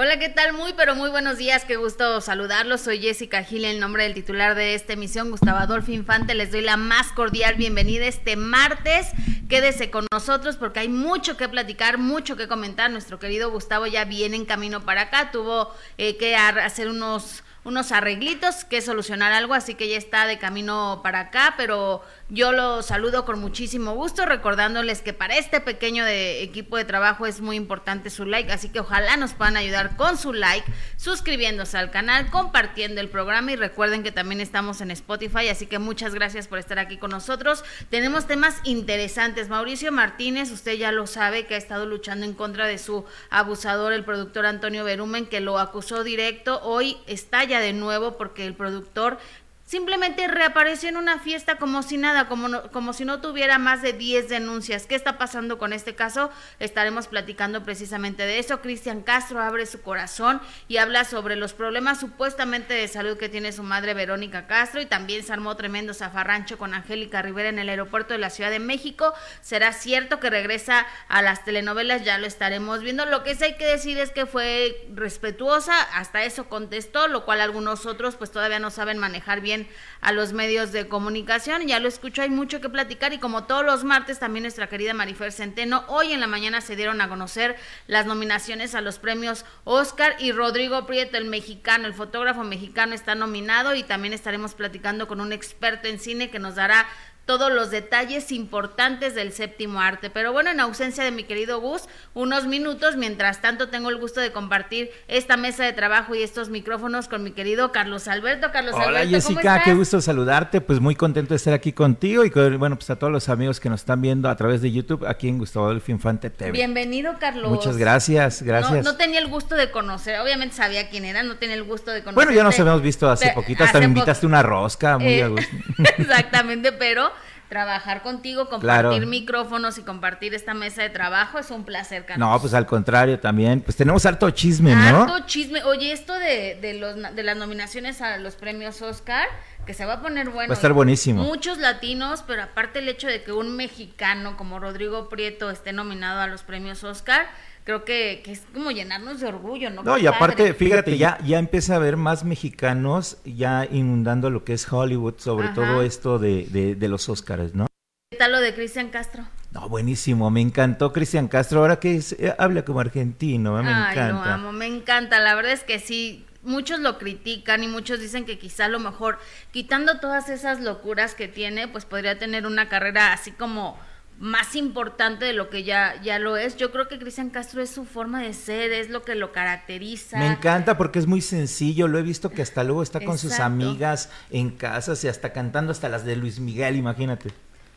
Hola, ¿qué tal? Muy, pero muy buenos días. Qué gusto saludarlos. Soy Jessica Gil, en nombre del titular de esta emisión, Gustavo Adolfo Infante. Les doy la más cordial bienvenida este martes. Quédese con nosotros porque hay mucho que platicar, mucho que comentar. Nuestro querido Gustavo ya viene en camino para acá. Tuvo eh, que hacer unos unos arreglitos que solucionar algo, así que ya está de camino para acá, pero yo lo saludo con muchísimo gusto, recordándoles que para este pequeño de equipo de trabajo es muy importante su like, así que ojalá nos puedan ayudar con su like, suscribiéndose al canal, compartiendo el programa y recuerden que también estamos en Spotify, así que muchas gracias por estar aquí con nosotros. Tenemos temas interesantes. Mauricio Martínez, usted ya lo sabe que ha estado luchando en contra de su abusador, el productor Antonio Berumen, que lo acusó directo. Hoy está de nuevo porque el productor simplemente reapareció en una fiesta como si nada, como, como si no tuviera más de 10 denuncias. ¿Qué está pasando con este caso? Estaremos platicando precisamente de eso. Cristian Castro abre su corazón y habla sobre los problemas supuestamente de salud que tiene su madre Verónica Castro y también se armó tremendo zafarrancho con Angélica Rivera en el aeropuerto de la Ciudad de México. ¿Será cierto que regresa a las telenovelas? Ya lo estaremos viendo. Lo que sí hay que decir es que fue respetuosa, hasta eso contestó, lo cual algunos otros pues todavía no saben manejar bien a los medios de comunicación. Ya lo escucho, hay mucho que platicar y como todos los martes también nuestra querida Marifer Centeno, hoy en la mañana se dieron a conocer las nominaciones a los premios Oscar y Rodrigo Prieto, el mexicano, el fotógrafo mexicano está nominado y también estaremos platicando con un experto en cine que nos dará todos los detalles importantes del séptimo arte. Pero bueno, en ausencia de mi querido Gus, unos minutos, mientras tanto tengo el gusto de compartir esta mesa de trabajo y estos micrófonos con mi querido Carlos Alberto. Carlos Hola Jessica, qué gusto saludarte, pues muy contento de estar aquí contigo y con, bueno, pues a todos los amigos que nos están viendo a través de YouTube aquí en Gustavo Adolfo Infante TV. Bienvenido Carlos. Muchas gracias, gracias. No, tenía el gusto de conocer, obviamente sabía quién era, no tenía el gusto de conocer. Bueno, ya nos habíamos visto hace poquito, hasta me invitaste una rosca, muy eh, a gusto. Exactamente, pero trabajar contigo, compartir micrófonos y compartir esta mesa de trabajo es un placer, Carlos. No, pues al contrario también, pues tenemos harto chisme, ¿no? Harto chisme. Oye, esto de, de, los, de las nominaciones a los premios Oscar, que se va a poner bueno. Va a estar buenísimo. Muchos latinos, pero aparte el hecho de que un mexicano como Rodrigo Prieto esté nominado a los premios Oscar, creo que, es como llenarnos de orgullo, ¿no? No, y aparte, fíjate, ya, ya empieza a haber más mexicanos ya inundando lo que es Hollywood, sobre todo esto de, de, los Oscars, ¿no? ¿Qué tal lo de Cristian Castro? No, buenísimo, me encantó Cristian Castro, ahora que eh, habla como argentino, me Ay, encanta. Lo amo, me encanta, la verdad es que sí, muchos lo critican y muchos dicen que quizá a lo mejor quitando todas esas locuras que tiene, pues podría tener una carrera así como más importante de lo que ya, ya lo es. Yo creo que Cristian Castro es su forma de ser, es lo que lo caracteriza. Me encanta porque es muy sencillo, lo he visto que hasta luego está con sus amigas en casas y hasta cantando hasta las de Luis Miguel, imagínate.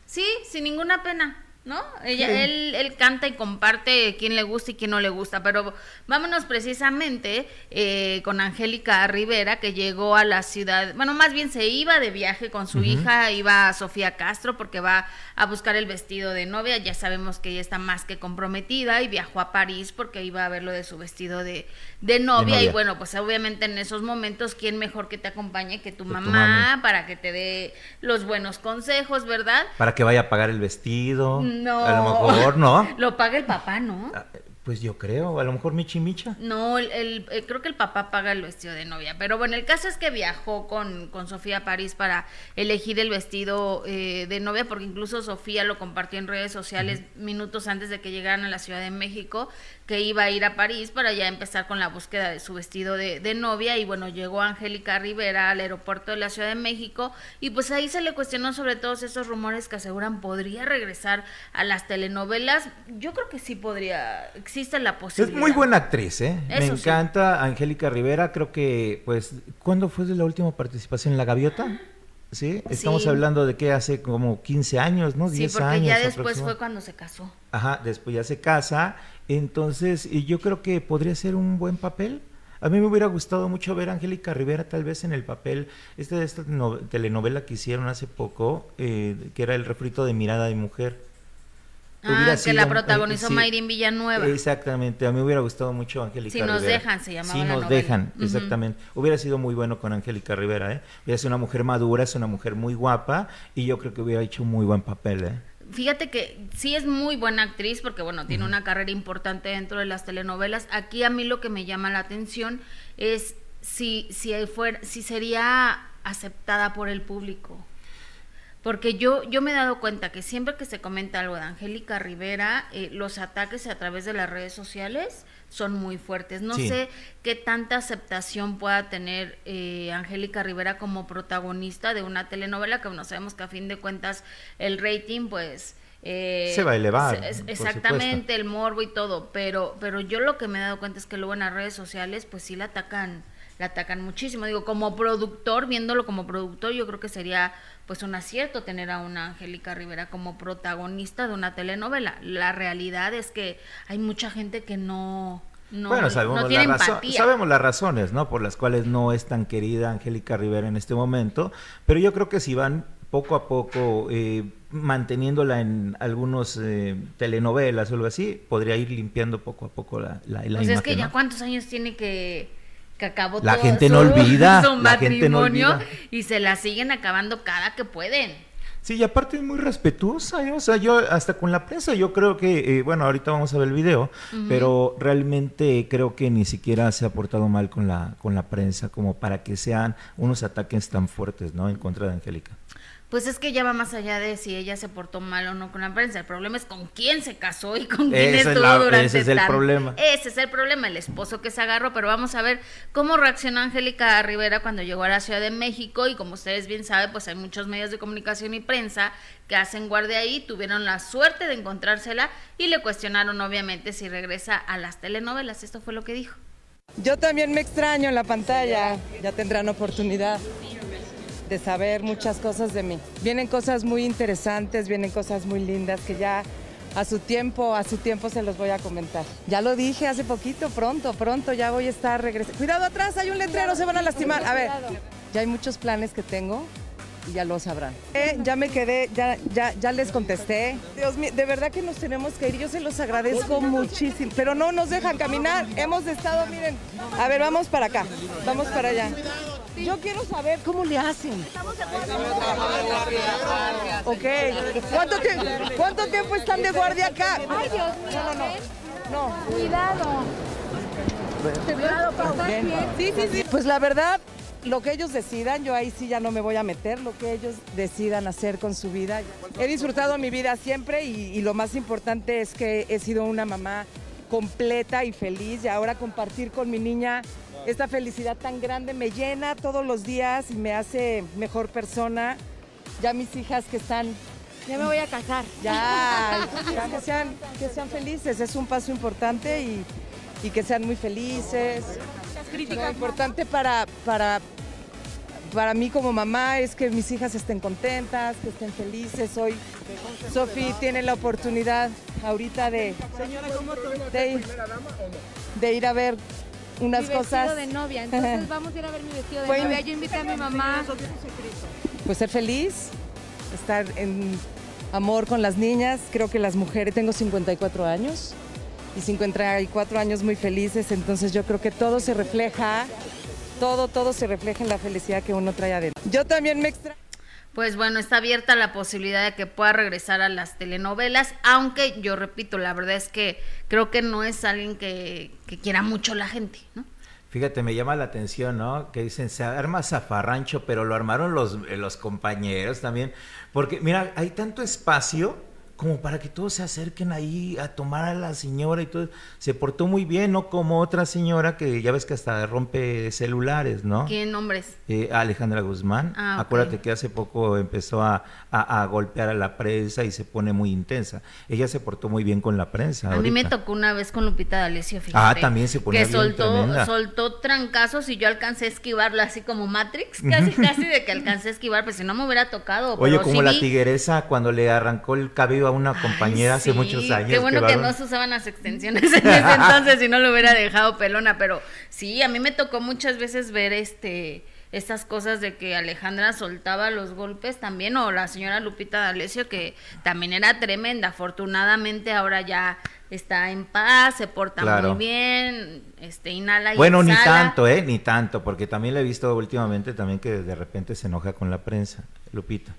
Sí, sin ninguna pena. ¿No? Ella, él, él canta y comparte quién le gusta y quién no le gusta, pero vámonos precisamente eh, con Angélica Rivera, que llegó a la ciudad, bueno, más bien se iba de viaje con su hija, iba a Sofía Castro porque va a buscar el vestido de novia, ya sabemos que ella está más que comprometida y viajó a París porque iba a ver lo de su vestido de, de, novia, y bueno, pues obviamente en esos momentos, ¿quién mejor que te acompañe que tu, mamá, para que te dé los buenos consejos, ¿verdad? Para que vaya a pagar el vestido. No. A lo mejor, ¿no? Lo paga el papá, ¿no? Ah, pues yo creo, a lo mejor Michi Micha. No, el, eh, creo que el papá paga el vestido de novia. Pero bueno, el caso es que viajó con, con Sofía a París para elegir el vestido eh, de novia, porque incluso Sofía lo compartió en redes sociales minutos antes de que llegaran a la Ciudad de México, que iba a ir a París para ya empezar con la búsqueda de su vestido de, de novia. Y bueno, llegó Angélica Rivera al aeropuerto de la Ciudad de México y pues ahí se le cuestionó sobre todos esos rumores que aseguran podría regresar a las telenovelas. Yo creo que sí podría existe la posibilidad. Es muy buena actriz, ¿eh? Me encanta Angélica Rivera, creo que, pues, ¿cuándo fue la última participación en La Gaviota? ¿Sí? Estamos hablando de que hace como 15 años, ¿no? 10 sí, porque años. ya después fue cuando se casó. Ajá, después ya se casa. Entonces, y yo creo que podría ser un buen papel. A mí me hubiera gustado mucho ver a Angélica Rivera tal vez en el papel, este de esta telenovela que hicieron hace poco, eh, que era El refrito de mirada de mujer. Ah, que la protagonizó Mayrin Villanueva. Exactamente, a mí me hubiera gustado mucho Angélica Rivera. Si nos dejan, se llamaba Si nos dejan, exactamente. Hubiera sido muy bueno con Angélica Rivera, ¿eh? Hubiera sido una mujer madura, es una mujer muy guapa y yo creo que hubiera hecho muy buen papel, ¿eh? Fíjate que sí es muy buena actriz porque bueno, tiene una carrera importante dentro de las telenovelas. Aquí a mí lo que me llama la atención es si si fuera si sería aceptada por el público. Porque yo, yo me he dado cuenta que siempre que se comenta algo de Angélica Rivera, eh, los ataques a través de las redes sociales son muy fuertes. No sé qué tanta aceptación pueda tener eh, Angélica Rivera como protagonista de una telenovela que no sabemos que a fin de cuentas el rating pues... Eh, se va a elevar. exactamente, el morbo y todo, pero, pero yo lo que me he dado cuenta es que luego en las redes sociales pues sí la atacan la atacan muchísimo. Digo, como productor, viéndolo como productor, yo creo que sería pues un acierto tener a una Angélica Rivera como protagonista de una telenovela. La realidad es que hay mucha gente que no no, bueno, sabemos, la sabemos las razones, ¿no? Por las cuales no es tan querida Angélica Rivera en este momento, pero yo creo que si van poco a poco eh, manteniéndola en algunos eh, telenovelas o algo así, podría ir limpiando poco a poco la, la, pues es que ya cuántos años tiene que que acabó la gente no olvida, la gente no olvida. y se la siguen acabando cada que pueden. Sí, y aparte es muy respetuosa, ¿eh? o sea, yo hasta con la prensa, yo creo que, eh, bueno, ahorita vamos a ver el video, pero realmente creo que ni siquiera se ha portado mal con la, con la prensa como para que sean unos ataques tan fuertes, ¿no? En contra de Angélica pues es que ya va más allá de si ella se portó mal o no con la prensa. El problema es con quién se casó y con quién estuvo durante Ese es el problema. Ese es el problema, el esposo que se agarró. Pero vamos a ver cómo reaccionó Angélica Rivera cuando llegó a la Ciudad de México. Y como ustedes bien saben, pues hay muchos medios de comunicación y prensa que hacen guardia ahí. Tuvieron la suerte de encontrársela y le cuestionaron, obviamente, si regresa a las telenovelas. Esto fue lo que dijo. Yo también me extraño en la pantalla. Ya tendrán oportunidad de saber muchas cosas de mí. Vienen cosas muy interesantes, vienen cosas muy lindas que ya a su tiempo, a su tiempo se los voy a comentar. Ya lo dije hace poquito, pronto, pronto ya voy a estar regresando. Cuidado atrás, hay un letrero, se van a lastimar. A ver, ya hay muchos planes que tengo y ya lo sabrán. Eh, ya me quedé, ya, ya, ya les contesté. Dios mío, de verdad que nos tenemos que ir. Yo se los agradezco muchísimo, pero no nos dejan caminar. Hemos estado, miren, a ver, vamos para acá, vamos para allá. Yo quiero saber cómo le hacen. Ok. ¿Cuánto, tiempo, ¿Cuánto tiempo están de guardia acá? Ay, Dios mío. No, no, no. no. Cuidado. Sí, sí, sí. Pues la verdad, lo que ellos decidan, yo ahí sí ya no me voy a meter, lo que ellos decidan hacer con su vida. He disfrutado mi vida siempre y, y lo más importante es que he sido una mamá completa y feliz y ahora compartir con mi niña esta felicidad tan grande me llena todos los días y me hace mejor persona. Ya mis hijas que están... Ya me voy a casar. Ya, que, sean, que sean felices, es un paso importante y, y que sean muy felices. Lo importante para, para, para mí como mamá es que mis hijas estén contentas, que estén felices. Hoy Sofi tiene la oportunidad ahorita de, de, de ir a ver unas mi cosas. de novia, entonces vamos a ir a ver mi vestido de novia. Yo invité a mi mamá. Pues ser feliz, estar en amor con las niñas. Creo que las mujeres, tengo 54 años y 54 años muy felices, entonces yo creo que todo se refleja, todo, todo se refleja en la felicidad que uno trae adentro. Yo también me extraño pues bueno, está abierta la posibilidad de que pueda regresar a las telenovelas, aunque yo repito, la verdad es que creo que no es alguien que, quiera mucho la gente, ¿no? Fíjate, me llama la atención, ¿no? Que dicen, se arma zafarrancho, pero lo armaron los, eh, los compañeros también. Porque, mira, hay tanto espacio como para que todos se acerquen ahí a tomar a la señora y todo. Se portó muy bien, no como otra señora que ya ves que hasta rompe celulares, ¿no? ¿Qué nombres? Eh, Alejandra Guzmán. Ah, Acuérdate que hace poco empezó a, a, golpear a la prensa y se pone muy intensa. Ella se portó muy bien con la prensa. A mí me tocó una vez con Lupita D'Alessio, fíjate. Ah, también se ponía que soltó, soltó trancazos y yo alcancé a esquivarla así como Matrix, casi casi de que alcancé a esquivar, pues si no me hubiera tocado. Oye, como la tigresa cuando le arrancó el cabello una compañera hace muchos años. Qué bueno que, no se usaban las extensiones en ese entonces y no lo hubiera dejado pelona, pero sí, a mí me tocó muchas veces ver este estas cosas de que Alejandra soltaba los golpes también, o la señora Lupita D'Alessio, que también era tremenda. Afortunadamente ahora ya está en paz, se porta muy bien, este, inhala y Bueno, ni tanto, ¿eh? Ni tanto, porque también le he visto últimamente también que de repente se enoja con la prensa. Lupita.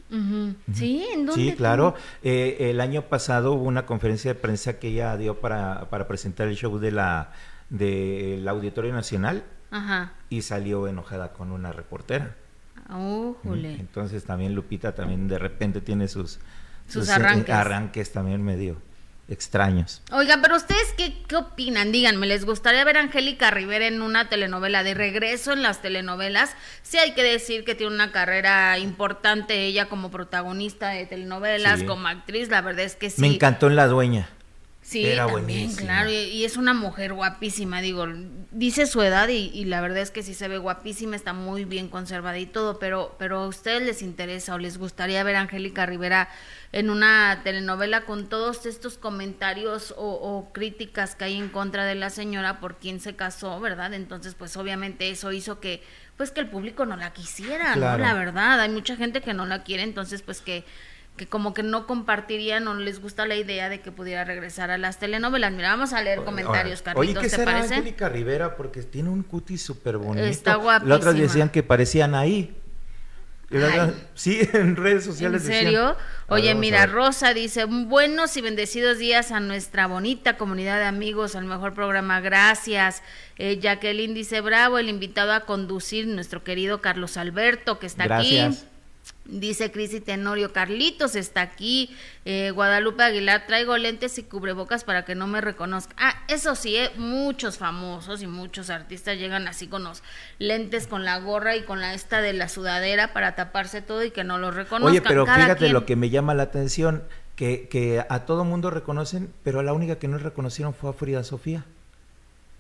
Sí, ¿en dónde? Sí, claro. Eh, el año pasado hubo una conferencia de prensa que ella dio para, para presentar el show de la del Auditorio Nacional Ajá. y salió enojada con una reportera. Uh, Entonces también Lupita también de repente tiene sus, sus, eh, arranques. arranques también medio extraños. Oigan, pero ustedes qué, qué opinan? Díganme, ¿les gustaría ver a Angélica Rivera en una telenovela de regreso en las telenovelas? Sí hay que decir que tiene una carrera importante ella como protagonista de telenovelas, Sí. como actriz, la verdad es que sí. Me encantó en La Dueña. Sí, Era también, buenísima. claro, y, es una mujer guapísima, digo, dice su edad y, y la verdad es que sí se ve guapísima, está muy bien conservada y todo, pero, pero a ustedes les interesa o les gustaría ver a Angélica Rivera en una telenovela con todos estos comentarios o, o críticas que hay en contra de la señora por quien se casó, ¿verdad? Entonces, pues obviamente eso hizo que, pues que el público no la quisiera, Claro. ¿no? La verdad, hay mucha gente que no la quiere, entonces pues que que como que no compartirían o no les gusta la idea de que pudiera regresar a las telenovelas. Mira, vamos a leer comentarios, Ahora, Carlitos, Oye, ¿qué ¿te será parece? Angélica Rivera? Porque tiene un cutis súper bonito. Está La otra guapísima. decían que parecían ahí. Ay. Sí, en redes ¿En sociales decían. serio? Ver, Oye, mira. Rosa dice, buenos y bendecidos días a nuestra bonita comunidad de amigos, al mejor programa, gracias. Eh, Jacqueline dice, bravo, el invitado a conducir, nuestro querido Carlos Alberto, que está Gracias. aquí. Dice Crisi Tenorio, Carlitos está aquí. Eh, Guadalupe Aguilar, traigo lentes y cubrebocas para que no me reconozca. Ah, eso sí, eh, muchos famosos y muchos artistas llegan así con los lentes, con la gorra y con la esta de la sudadera para taparse todo y que no los reconozcan. Oye, pero Cada fíjate quien. lo que me llama la atención, que, que a todo mundo reconocen, pero a la única que no reconocieron fue a Frida Sofía.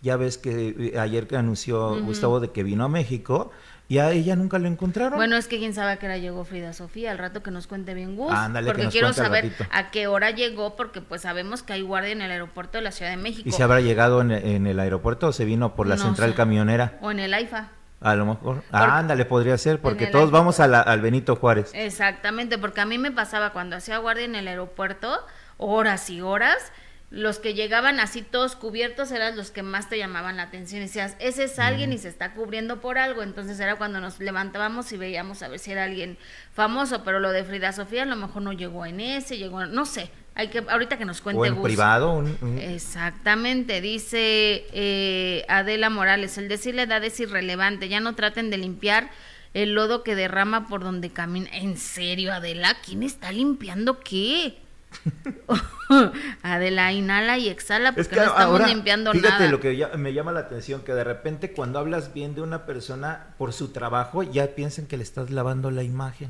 Ya ves que eh, ayer que anunció Gustavo de que vino a México y a ella nunca lo encontraron. Bueno, es que quién sabe a qué hora llegó Frida Sofía, al rato que nos cuente bien Gus, Ándale, que porque nos quiero saber a qué hora llegó, porque pues sabemos que hay guardia en el aeropuerto de la Ciudad de México. ¿Y se habrá llegado en, en el aeropuerto o se vino por la No central sé. camionera? O en el AIFA. A lo mejor. Ah, ándale, podría ser, porque todos aeropuerto. vamos a la- al Benito Juárez. Exactamente, porque a mí me pasaba cuando hacía guardia en el aeropuerto, horas y horas, los que llegaban así todos cubiertos eran los que más te llamaban la atención. Y decías, ese es alguien y se está cubriendo por algo. Entonces era cuando nos levantábamos y veíamos a ver si era alguien famoso. Pero lo de Frida Sofía a lo mejor no llegó en ese, llegó, no sé. Hay que ahorita que nos cuente O en Gus. privado. un- un- Exactamente, dice eh, Adela Morales, el decir la edad es irrelevante, ya no traten de limpiar el lodo que derrama por donde camina. ¿En serio, Adela? ¿Quién está limpiando qué? Adela, inhala y exhala porque Es que no estamos ahora, limpiando fíjate nada. lo que ya- me llama la atención, que de repente cuando hablas bien de una persona por su trabajo, ya piensan que le estás lavando la imagen.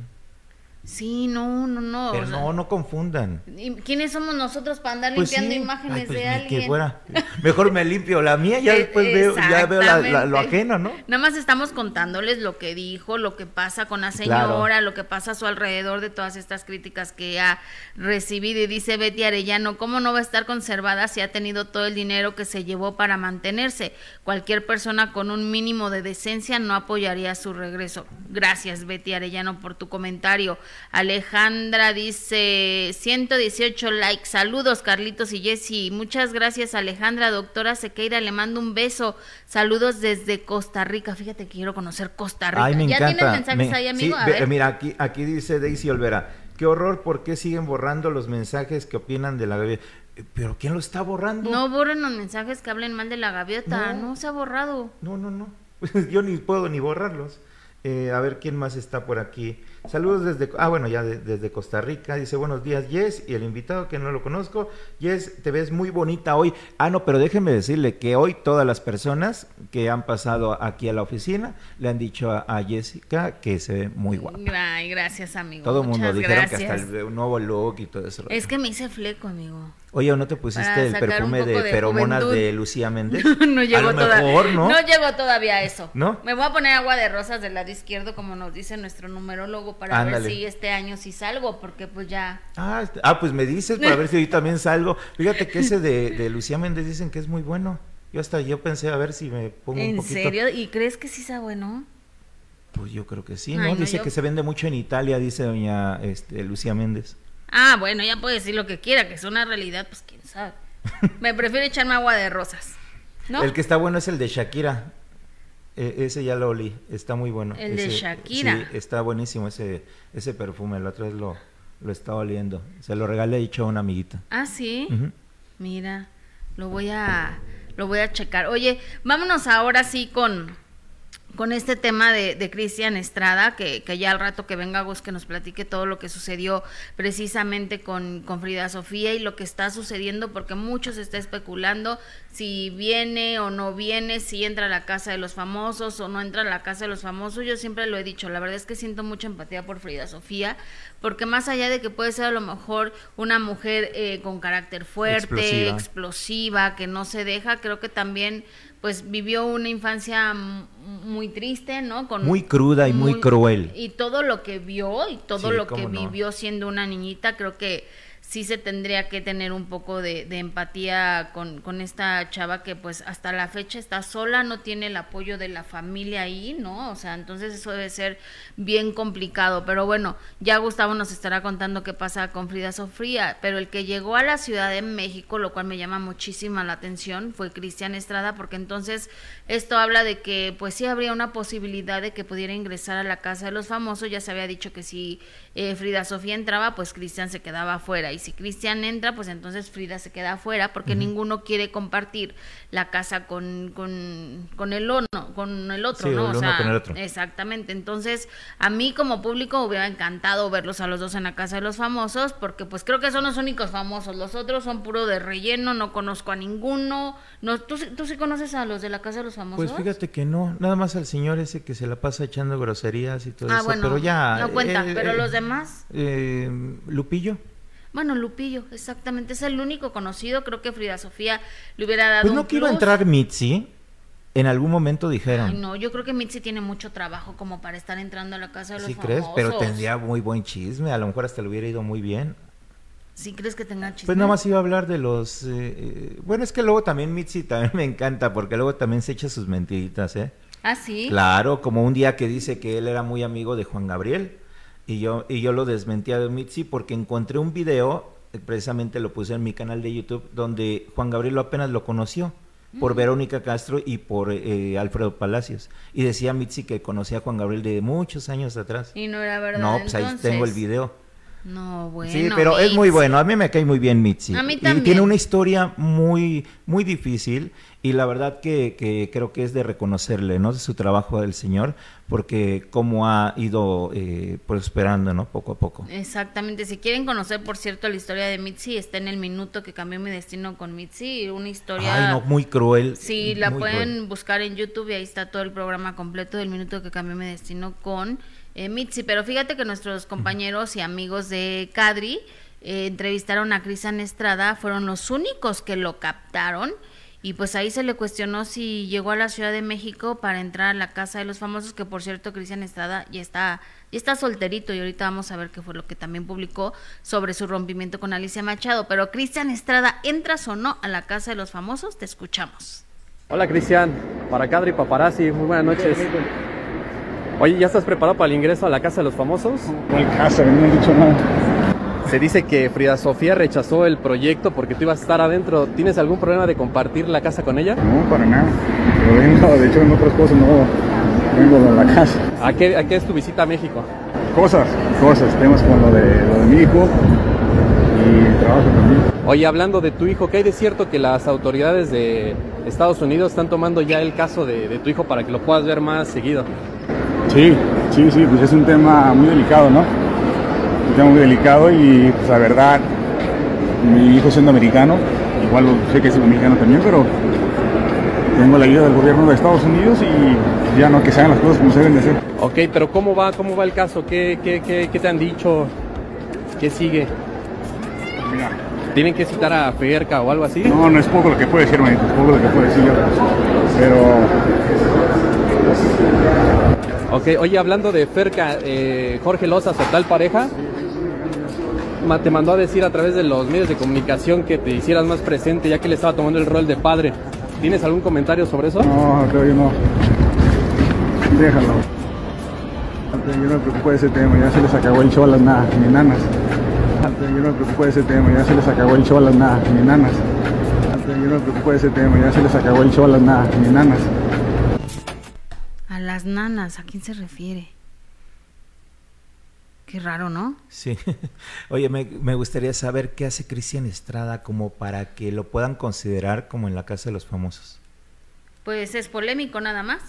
Sí, no, no, no. Pero o sea, no, no confundan. ¿y ¿Quiénes somos nosotros para andar Pues limpiando sí. imágenes Ay, pues de alguien? que fuera. Mejor me limpio la mía, ya después veo, ya veo la- la- lo ajeno, ¿no? Nada más estamos contándoles lo que dijo, lo que pasa con la Claro. señora, lo que pasa a su alrededor de todas estas críticas que ha recibido. Y dice Betty Arellano, ¿cómo no va a estar conservada si ha tenido todo el dinero que se llevó para mantenerse? Cualquier persona con un mínimo de decencia no apoyaría su regreso. Gracias, Betty Arellano, por tu comentario. Alejandra dice 118 likes. Saludos, Carlitos y Jessy. Muchas gracias, Alejandra. Doctora Sequeira, le mando un beso. Saludos desde Costa Rica. Fíjate que quiero conocer Costa Rica. Ay, me ¿Ya encanta. tienes mensajes Me- ahí, amigo? sí, a ve- ver. Mira, aquí, aquí dice Daisy Olvera. Qué horror, ¿por qué siguen borrando los mensajes que opinan de la gaviota? Eh, ¿Pero quién lo está borrando? No borren los mensajes que hablen mal de la gaviota. No. No, se ha borrado. No, no, no. Yo ni puedo ni borrarlos. Eh, a ver quién más está por aquí. Saludos desde, ah, bueno, ya de- desde Costa Rica. Dice buenos días, Yes. Y el invitado que no lo conozco, Yes, te ves muy bonita hoy. Ah, no, pero déjenme decirle que hoy todas las personas que han pasado aquí a la oficina le han dicho a, a Jessica que se ve muy guapa. Ay, gracias, amigo. Todo el mundo dijeron gracias. que hasta el nuevo look y todo eso. Es que me hice fleco, amigo. Oye, ¿no te pusiste Para el perfume de, de feromonas juventud. de Lucía Méndez? no a llegó lo todavía. mejor, ¿no? llegó todavía a eso. ¿No? Me voy a poner agua de rosas del lado izquierdo, como nos dice nuestro numerólogo, para Ándale. ver si este año sí salgo, porque pues ya. Ah, este- ah, pues me dices para ver si yo también salgo. Fíjate que ese de, de Lucía Méndez dicen que es muy bueno. Yo hasta yo pensé a ver si me pongo un ¿En poquito. serio? ¿Y crees que sí sea bueno? Pues yo creo que sí, Ay, ¿no? no, dice yo- que se vende mucho en Italia, dice doña este, Lucía Méndez. Ah, bueno, ya puede decir lo que quiera, que es una realidad, pues quién sabe. Me prefiero echarme agua de rosas. ¿No? El que está bueno es el de Shakira. E- ese ya lo olí, está muy bueno. El de Shakira. Sí, está buenísimo ese, ese perfume, la otra vez lo, lo estaba oliendo. Se lo regalé dicho a una amiguita. Ah, sí. Mira, lo voy a lo voy a checar. Oye, vámonos ahora sí con con este tema de, de Cristian Estrada, que, que ya al rato que venga Gus que nos platique todo lo que sucedió precisamente con, con Frida Sofía y lo que está sucediendo, porque mucho se está especulando si viene o no viene, si entra a la casa de los famosos o no entra a la casa de los famosos. Yo siempre lo he dicho, la verdad es que siento mucha empatía por Frida Sofía, porque más allá de que puede ser a lo mejor una mujer eh, con carácter fuerte, Explosiva. explosiva, que no se deja, creo que también pues vivió una infancia muy triste, ¿no? Con Muy cruda y muy cruel. Y todo lo que vio y todo Sí, lo que no. vivió siendo una niñita, creo que sí se tendría que tener un poco de, empatía con, con esta chava que pues hasta la fecha está sola, no tiene el apoyo de la familia ahí, ¿no? O sea, entonces eso debe ser bien complicado. Pero bueno, ya Gustavo nos estará contando qué pasa con Frida Sofía, pero el que llegó a la Ciudad de México, lo cual me llama muchísima la atención, fue Cristian Estrada, porque entonces esto habla de que pues sí habría una posibilidad de que pudiera ingresar a la casa de los famosos, ya se había dicho que si eh, Frida Sofía entraba, pues Cristian se quedaba afuera, y si Cristian entra, pues entonces Frida se queda afuera, porque ninguno quiere compartir la casa con, con, con el uno, con el otro, Sí, ¿no? el O sea, con el otro. Exactamente. Entonces, a mí como público hubiera encantado verlos a los dos en la casa de los famosos, porque pues creo que son los únicos famosos. Los otros son puro de relleno, no conozco a ninguno. No, ¿tú, sí- ¿Tú sí conoces a los de la casa de los famosos? Pues fíjate que no, nada más al señor ese que se la pasa echando groserías y todo Ah, eso, bueno, pero ya... no cuenta, eh, pero eh, los demás. Eh, Lupillo. Bueno, Lupillo, exactamente, es el único conocido. Creo que Frida Sofía le hubiera dado Pues un no que iba a entrar Mitzi, en algún momento dijeron. Ay, no, yo creo que Mitzi tiene mucho trabajo como para estar entrando a la casa de los ¿Sí famosos. crees? Pero tendría muy buen chisme, a lo mejor hasta le hubiera ido muy bien. ¿Sí crees que tenga chisme? Pues nada más iba a hablar de los... eh, eh, bueno, es que luego también Mitzi también me encanta, porque luego también se echa sus mentiritas, ¿eh? Ah, sí. Claro, como un día que dice que él era muy amigo de Juan Gabriel, y yo, y yo lo desmentía de Mitzi porque encontré un video, eh, precisamente lo puse en mi canal de YouTube, donde Juan Gabriel apenas lo conoció por Verónica Castro y por eh, Alfredo Palacios. Y decía Mitzi que conocía a Juan Gabriel de muchos años atrás. Y no era verdad. No, pues ahí tengo el video. No, bueno. Sí, pero es muy bueno. A mí me cae muy bien Mitzi. A mí Y también. tiene una historia muy, muy difícil y la verdad que, que creo que es de reconocerle, ¿no? De su trabajo del señor, porque cómo ha ido eh, prosperando, ¿no? Poco a poco. Exactamente. Si quieren conocer, por cierto, la historia de Mitzi, está en el minuto que cambió mi destino con Mitzi. Una historia. Ay, no, muy cruel. Sí, la pueden cruel. buscar en YouTube y ahí está todo el programa completo del minuto que cambió mi destino con eh. Pero fíjate que nuestros compañeros y amigos de Cadri eh, entrevistaron a Cristian Estrada, fueron los únicos que lo captaron. Y pues ahí se le cuestionó si llegó a la Ciudad de México para entrar a la casa de los famosos, que por cierto Cristian Estrada ya está, ya está solterito y ahorita vamos a ver qué fue lo que también publicó sobre su rompimiento con Alicia Machado. Pero Cristian Estrada, ¿entras o no a la casa de los famosos? Te escuchamos. Hola Cristian, para Cadri Paparazzi, muy buenas noches. Oye, ¿ya estás preparado para el ingreso a la Casa de los Famosos? ¿Cuál casa? No han dicho nada. Se dice que Frida Sofía rechazó el proyecto porque tú ibas a estar adentro. ¿Tienes algún problema de compartir la casa con ella? No, para nada. Pero vengo, de hecho, en otras cosas no vengo de la casa. ¿A qué, a qué es tu visita a México? Cosas, cosas, temas como lo de, lo de mi hijo y trabajo también. Oye, hablando de tu hijo, ¿qué hay de cierto que las autoridades de Estados Unidos están tomando ya el caso de, de tu hijo para que lo puedas ver más seguido? Sí, sí, sí, pues es un tema muy delicado, ¿no? Un tema muy delicado y pues la verdad, mi hijo siendo americano, igual sé que es mexicano también, pero tengo la ayuda del gobierno de Estados Unidos y ya no que se hagan las cosas como se deben de hacer. Ok, pero ¿cómo va, cómo va el caso? ¿Qué, qué, qué, qué te han dicho? ¿Qué sigue? Mira, ¿Tienen que citar a Ferca o algo así? No, no es poco lo que puedo decir, manito, es poco lo que puedo decir yo. Pero Ok, oye, hablando de Ferca, eh, Jorge Loza, su tal pareja, te mandó a decir a través de los medios de comunicación que te hicieras más presente ya que le estaba tomando el rol de padre. ¿Tienes algún comentario sobre eso? no, todavía no. Déjalo. Yo no me preocupo de ese tema, ya se les acabó el show a las na- ni nanas. Yo no me preocupo de ese tema, ya se les acabó el show a las na- ni nanas. Yo no me preocupo de ese tema, ya se les acabó el show a las na- ni nanas. A las nanas, ¿a quién se refiere? Qué raro, ¿no? Sí. Oye, me, me, gustaría saber qué hace Cristian Estrada como para que lo puedan considerar como en la Casa de los Famosos. Pues es polémico nada más.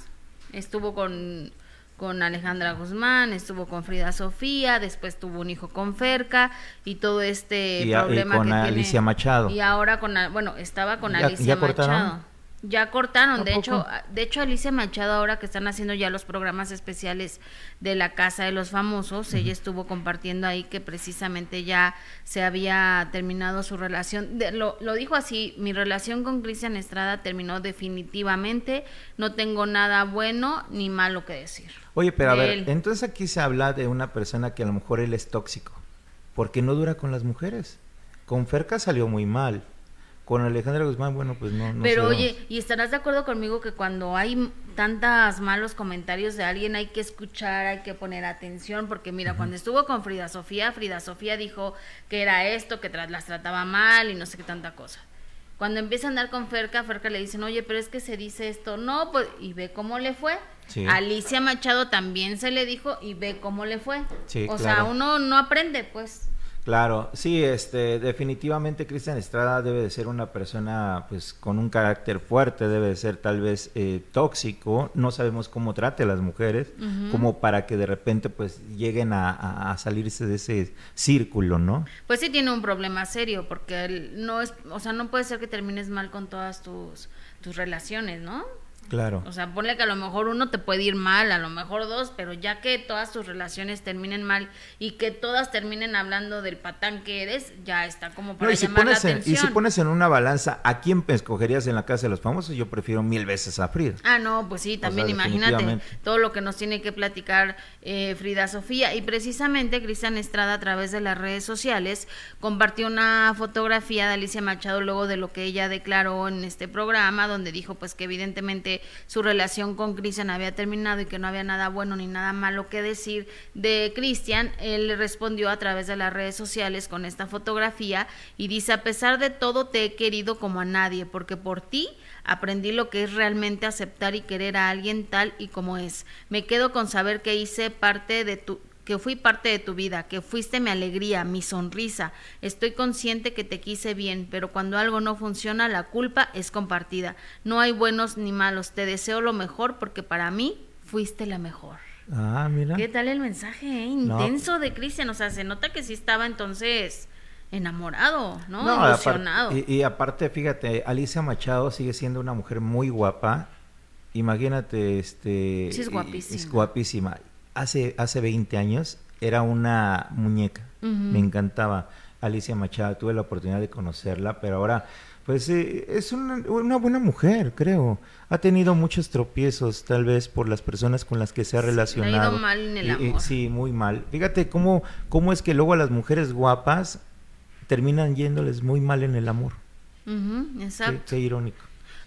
Estuvo con, con Alejandra Guzmán, estuvo con Frida Sofía, después tuvo un hijo con Ferca y todo este y, problema y con que Alicia tiene. Machado. Y ahora con, bueno, estaba con ¿Ya- Alicia ya cortaron? Machado. Ya cortaron, ¿A de hecho, de hecho Alicia Machado ahora que están haciendo ya los programas especiales de la Casa de los Famosos, ella estuvo compartiendo ahí que precisamente ya se había terminado su relación, de- lo, lo dijo así, mi relación con Cristian Estrada terminó definitivamente, no tengo nada bueno ni malo que decir. Oye, pero a ver, él. entonces aquí se habla de una persona que a lo mejor él es tóxico, porque no dura con las mujeres. Con Ferca salió muy mal. Con Alejandra Guzmán, bueno, pues no. no Pero oye, ¿y estarás de acuerdo conmigo que cuando hay tantos malos comentarios de alguien hay que escuchar, hay que poner atención? Porque mira, cuando estuvo con Frida Sofía, Frida Sofía dijo que era esto, que tra- las trataba mal y no sé qué tanta cosa. Cuando empieza a andar con Ferca, Ferca le dicen, oye, pero es que se dice esto. No, pues, y ve cómo le fue. Sí. Alicia Machado también se le dijo y ve cómo le fue. Sí, o sea, uno no aprende, pues. Claro, sí, este, definitivamente Cristian Estrada debe de ser una persona, pues, con un carácter fuerte, debe de ser tal vez eh, tóxico, no sabemos cómo trate a las mujeres, como para que de repente, pues, lleguen a, a- a salirse de ese círculo, ¿no? Pues sí tiene un problema serio, porque él no es, o sea, no puede ser que termines mal con todas tus, tus relaciones, ¿no? Claro. O sea, ponle que a lo mejor uno te puede ir mal, a lo mejor dos, pero ya que todas tus relaciones terminen mal y que todas terminen hablando del patán que eres, ya está como No, para y, si llamar la en, y atención. si pones en una balanza a quién escogerías en la casa de los famosos, yo prefiero mil veces a Frida. Ah, no, pues sí, también sea, imagínate todo lo que nos tiene que platicar eh, Frida Sofía. Y precisamente Cristian Estrada a través de las redes sociales compartió una fotografía de Alicia Machado luego de lo que ella declaró en este programa, donde dijo pues que evidentemente su relación con Cristian había terminado y que no había nada bueno ni nada malo que decir de Cristian. Él le respondió a través de las redes sociales con esta fotografía y dice, a pesar de todo te he querido como a nadie, porque por ti aprendí lo que es realmente aceptar y querer a alguien tal y como es. Me quedo con saber que hice parte de tu que fui parte de tu vida, que fuiste mi alegría, mi sonrisa. Estoy consciente que te quise bien, pero cuando algo no funciona, la culpa es compartida. No hay buenos ni malos. Te deseo lo mejor porque para mí fuiste la mejor. Ah, mira. ¿Qué tal el mensaje? eh? No. Intenso de Cristian. O sea, se nota que sí estaba entonces enamorado, ¿no? No, Ilusionado. y, y aparte, fíjate, Alicia Machado sigue siendo una mujer muy guapa. Imagínate, este... Sí, es guapísima. Es guapísima. Hace, hace 20 años era una muñeca. Me encantaba Alicia Machado. Tuve la oportunidad de conocerla, pero ahora, pues, eh, es una, una buena mujer, creo. Ha tenido muchos tropiezos, tal vez, por las personas con las que se ha Sí, le ha ido relacionado. mal en el amor. sí, muy mal. Fíjate cómo, cómo es que luego a las mujeres guapas terminan yéndoles muy mal en el amor. Qué, exacto. qué irónico.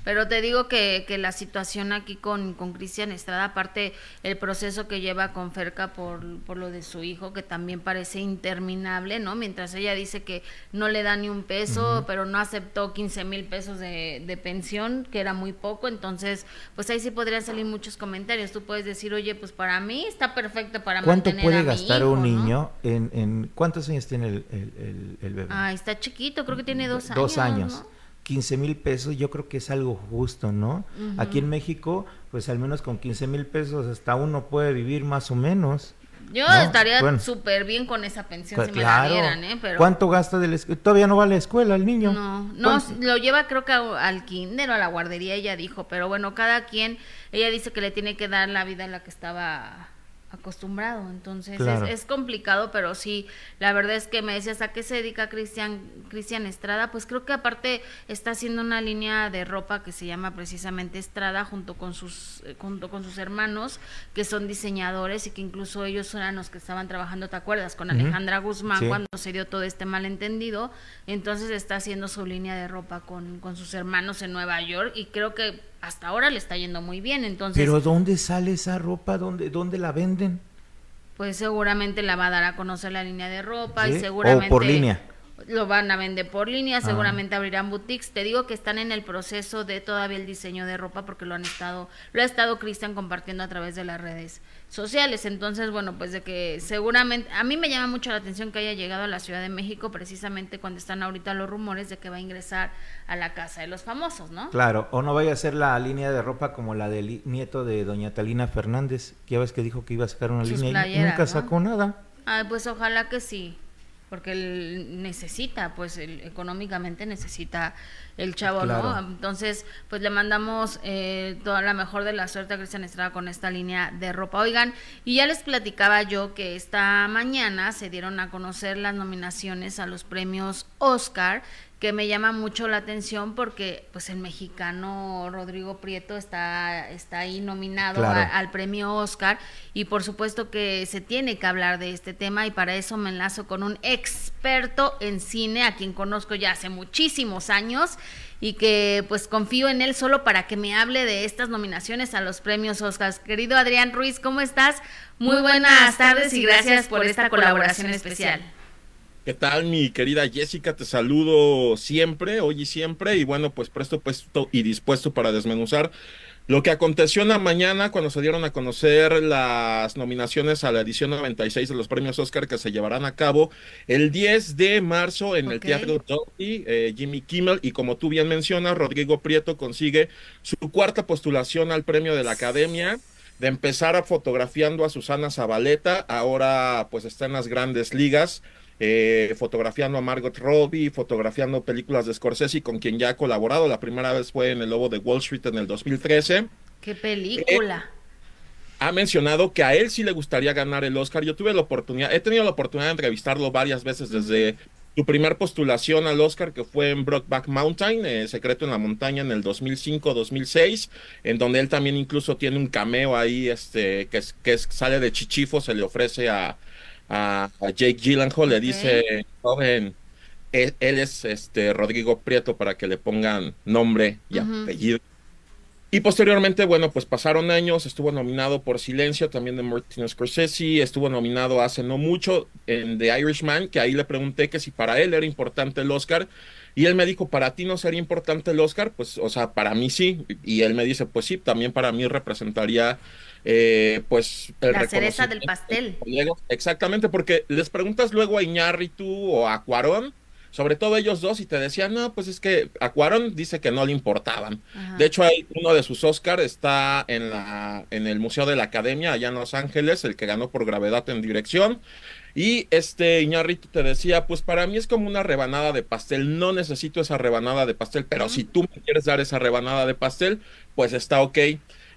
Pero te digo que, que la situación aquí con, con Cristian Estrada, aparte el proceso que lleva con Ferca por, por lo de su hijo, que también parece interminable, ¿no? Mientras ella dice que no le da ni un peso, pero no aceptó 15 mil pesos de, de pensión, que era muy poco, entonces, pues ahí sí podrían salir muchos comentarios. Tú puedes decir, oye, pues para mí está perfecto para ¿Cuánto mantener puede a mi gastar hijo, un ¿no? niño en, en... ¿Cuántos años tiene el, el- el- el bebé? Ay, está chiquito, creo que tiene dos años. Dos años. ¿no? 15 mil pesos, yo creo que es algo justo, ¿no? Aquí en México, pues al menos con 15 mil pesos hasta uno puede vivir más o menos. Yo No, estaría bueno. súper bien con esa pensión Pues si me claro. la dieran, ¿eh? Pero... ¿Cuánto gasta de la escuela? Todavía no va a la escuela el niño. No, no, ¿Cuánto? lo lleva creo que al kinder o a la guardería, ella dijo, pero bueno, cada quien, ella dice que le tiene que dar la vida en la que estaba acostumbrado, entonces Claro. es, es complicado, pero sí, la verdad es que me decías a qué se dedica Cristian Cristian Estrada, pues creo que aparte está haciendo una línea de ropa que se llama precisamente Estrada junto con sus eh, junto con sus hermanos que son diseñadores y que incluso ellos eran los que estaban trabajando, ¿te acuerdas? Con. Alejandra Guzmán Sí. cuando se dio todo este malentendido, entonces está haciendo su línea de ropa con, con sus hermanos en Nueva York y creo que hasta ahora le está yendo muy bien, entonces Pero ¿dónde sale esa ropa? ¿Dónde, dónde la venden? pues seguramente la va a dar a conocer la línea de ropa ¿Sí? y seguramente O por línea. Lo van a vender por línea, ah. seguramente abrirán boutiques. Te digo que están en el proceso de todavía el diseño de ropa porque lo han estado, lo ha estado Cristian compartiendo a través de las redes sociales. Entonces, bueno, pues de que seguramente, a mí me llama mucho la atención que haya llegado a la Ciudad de México precisamente cuando están ahorita los rumores de que va a ingresar a la casa de los famosos, ¿no? Claro, o no vaya a ser la línea de ropa como la del nieto de doña Talina Fernández, que ya ves que dijo que iba a sacar una línea y nunca sacó nada. Ay, pues ojalá que sí porque él necesita, pues económicamente necesita el chavo, ¿no? Entonces, pues le mandamos eh, toda la mejor de la suerte a Cristian Estrada con esta línea de ropa. Oigan, y ya les platicaba yo que esta mañana se dieron a conocer las nominaciones a los premios Oscar que me llama mucho la atención porque pues el mexicano Rodrigo Prieto está, está ahí nominado al premio Oscar y por supuesto que se tiene que hablar de este tema y para eso me enlazo con un experto en cine a quien conozco ya hace muchísimos años y que pues confío en él solo para que me hable de estas nominaciones a los premios Oscar. Querido Adrián Ruiz, ¿cómo estás? Muy, buenas tardes y gracias por esta colaboración especial. ¿Qué tal, mi querida Jessica? Te saludo siempre, hoy y siempre, y bueno, pues presto, puesto y dispuesto para desmenuzar lo que aconteció en la mañana cuando se dieron a conocer las nominaciones a la edición 96 de los premios Oscar que se llevarán a cabo el 10 de marzo en el Teatro Dolby, eh, Jimmy Kimmel, y como tú bien mencionas, Rodrigo Prieto consigue su cuarta postulación al premio de la Academia de empezar a fotografiando a Susana Zabaleta, ahora pues está en las grandes ligas, eh, fotografiando a Margot Robbie, fotografiando películas de Scorsese, con quien ya ha colaborado. La primera vez fue en El Lobo de Wall Street en el 2013. ¿Qué película? Eh, ha mencionado que a él sí le gustaría ganar el Oscar. Yo tuve la oportunidad, he tenido la oportunidad de entrevistarlo varias veces desde su primer postulación al Oscar, que fue en Brockback Mountain, eh, Secreto en la Montaña, en el 2005-2006, en donde él también incluso tiene un cameo ahí, este, que, que sale de Chichifo, se le ofrece a, a, Jake Gyllenhaal, le dice, joven, él, es este Rodrigo Prieto para que le pongan nombre y apellido. Y posteriormente, bueno, pues pasaron años, estuvo nominado por Silencio también de Martin Scorsese, estuvo nominado hace no mucho en The Irishman, que ahí le pregunté que si para él era importante el Oscar, y él me dijo, para ti no sería importante el Oscar, pues, o sea, para mí sí, y él me dice, pues sí, también para mí representaría eh, pues la cereza del pastel. Exactamente, porque les preguntas luego a Iñárritu o a Cuarón, sobre todo ellos dos, y te decían, no, pues es que a Cuarón dice que no le importaban. De hecho, hay uno de sus Oscars está en, la, en el Museo de la Academia, allá en Los Ángeles, el que ganó por gravedad en dirección. Y este Iñárritu te decía, pues para mí es como una rebanada de pastel, no necesito esa rebanada de pastel, pero si tú me quieres dar esa rebanada de pastel, pues está ok.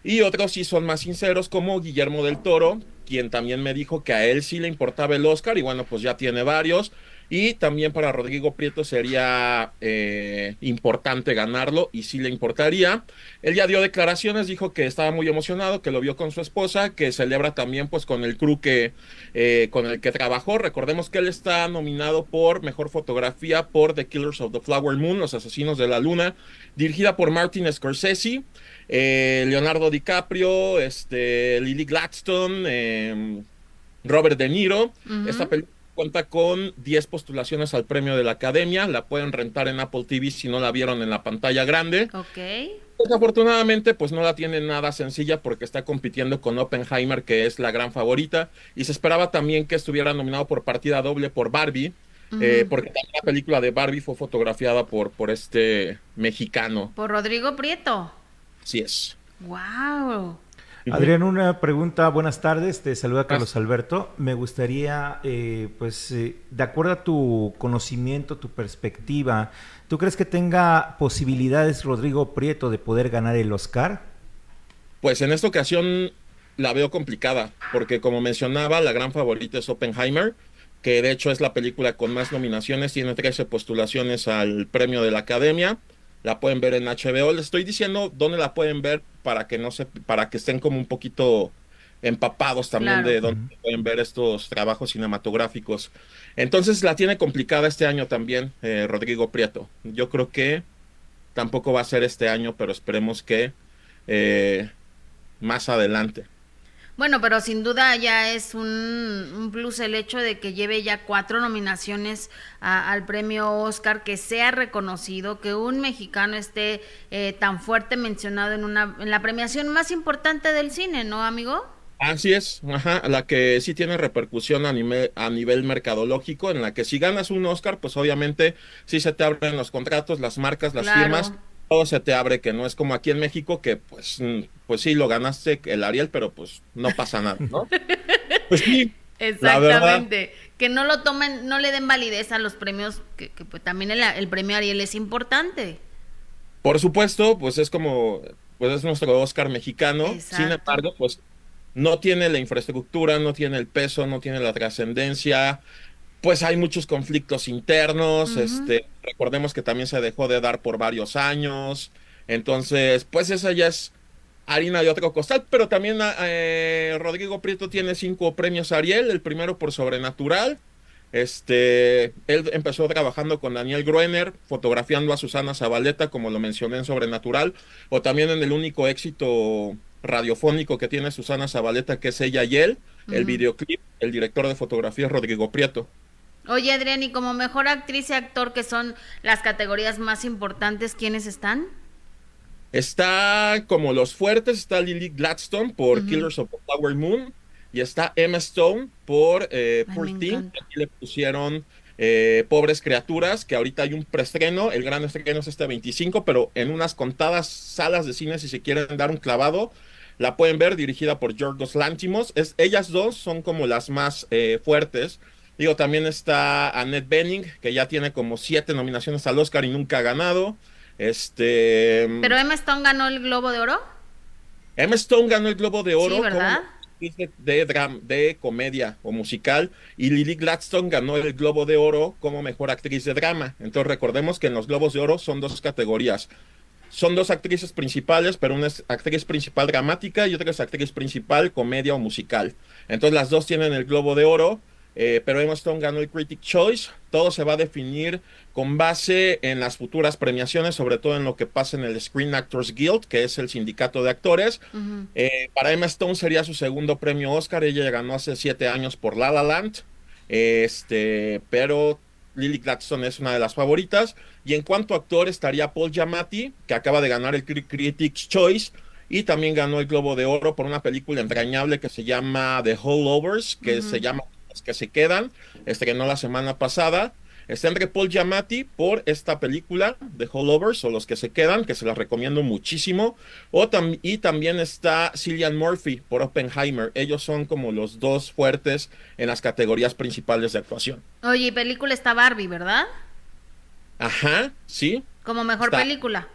Y otros sí son más sinceros, como Guillermo del Toro, quien también me dijo que a él sí le importaba el Oscar, y bueno, pues ya tiene varios. Y también para Rodrigo Prieto sería eh, importante ganarlo y sí le importaría. Él ya dio declaraciones, dijo que estaba muy emocionado, que lo vio con su esposa, que celebra también pues con el crew que, eh, con el que trabajó. Recordemos que él está nominado por Mejor Fotografía por The Killers of the Flower Moon, Los Asesinos de la Luna, dirigida por Martin Scorsese. Eh, Leonardo DiCaprio, este, Lily Gladstone, em, Robert De Niro. Esta película cuenta con 10 postulaciones al premio de la Academia. La pueden rentar en Apple TV si no la vieron en la pantalla grande. Ok. Desafortunadamente, pues no la tiene nada sencilla porque está compitiendo con Oppenheimer, que es la gran favorita. Y se esperaba también que estuviera nominado por partida doble por Barbie. Eh, porque también la película de Barbie fue fotografiada por, por este mexicano. Por Rodrigo Prieto. Así es. Wow. Adrián, una pregunta. Buenas tardes. Te saluda Carlos Alberto. Me gustaría, eh, pues, eh, de acuerdo a tu conocimiento, tu perspectiva, ¿tú crees que tenga posibilidades Rodrigo Prieto de poder ganar el Oscar? Pues en esta ocasión la veo complicada, porque como mencionaba, la gran favorita es Oppenheimer, que de hecho es la película con más nominaciones, tiene 13 postulaciones al premio de la Academia la pueden ver en HBO. Les estoy diciendo dónde la pueden ver para que no se, para que estén como un poquito empapados también de dónde pueden ver estos trabajos cinematográficos. Entonces la tiene complicada este año también eh, Rodrigo Prieto. Yo creo que tampoco va a ser este año, pero esperemos que eh, más adelante. Bueno, pero sin duda ya es un, plus el hecho de que lleve ya cuatro nominaciones al premio Oscar, que sea reconocido, que un mexicano esté eh, tan fuerte mencionado en, una, en la premiación más importante del cine, ¿no, amigo? Así es, ajá, la que sí tiene repercusión a nivel, a nivel mercadológico, en la que si ganas un Oscar, pues obviamente sí se te abren los contratos, las marcas, las firmas, todo se te abre, que no es como aquí en México, que pues, mm, pues sí, lo ganaste el Ariel, pero pues no pasa nada, ¿no? pues sí. Exactamente. que no lo tomen, no le den validez a los premios, que, pues también el, el premio Ariel es importante. Por supuesto, pues es como, pues es nuestro Oscar mexicano, sin embargo, pues no tiene la infraestructura, no tiene el peso, no tiene la trascendencia, pues hay muchos conflictos internos, este, recordemos que también se dejó de dar por varios años, entonces, pues esa ya es harina de otro costal, pero también eh, Rodrigo Prieto tiene cinco premios Ariel, el primero por Sobrenatural, este, él empezó trabajando con Daniel Gruener, fotografiando a Susana Zabaleta, como lo mencioné en Sobrenatural, o también en el único éxito radiofónico que tiene Susana Zabaleta, que es ella y él, el videoclip, el director de fotografía Rodrigo Prieto. Oye, Adrián, y como mejor actriz y actor, que son las categorías más importantes, ¿quiénes están? Está como los fuertes, está Lily Gladstone por Killers of the Flower Moon, y está Emma Stone por eh, Poor Thing. Aquí le pusieron eh, Pobres Criaturas, que ahorita hay un preestreno, el gran estreno es este 25, pero en unas contadas salas de cine, si se quieren dar un clavado, la pueden ver, dirigida por Georgos Lantimos. Es, ellas dos son como las más eh, fuertes. Digo, también está Annette Bening, que ya tiene como siete nominaciones al Oscar y nunca ha ganado. Este. ¿Pero Emma Stone ganó el Globo de Oro? Emma Stone ganó el Globo de Oro. Sí, ¿verdad? de, de comedia o musical y Lily Gladstone ganó el Globo de Oro como mejor actriz de drama. Entonces recordemos que en los Globos de Oro son dos categorías son dos actrices principales, pero una es actriz principal dramática y otra es actriz principal comedia o musical. Entonces las dos tienen el Globo de Oro, eh, pero Emma Stone ganó el Critic Choice. Todo se va a definir con base en las futuras premiaciones, sobre todo en lo que pasa en el Screen Actors Guild, que es el sindicato de actores. Eh, para Emma Stone sería su segundo premio Oscar. Ella ganó hace siete años por La La Land. Este, pero Lily Gladstone es una de las favoritas. Y en cuanto a actor estaría Paul Giamatti, que acaba de ganar el Critics Choice y también ganó el Globo de Oro por una película entrañable que se llama The Holdovers, que se llama Los que se quedan, estrenó la semana pasada. Está entre Paul Giamatti por esta película The Holdovers o Los que se quedan, que se la recomiendo muchísimo. O y también está Cillian Murphy por Oppenheimer. Ellos son como los dos fuertes en las categorías principales de actuación. Oye, película está Barbie, ¿verdad? Ajá, sí. Como mejor película.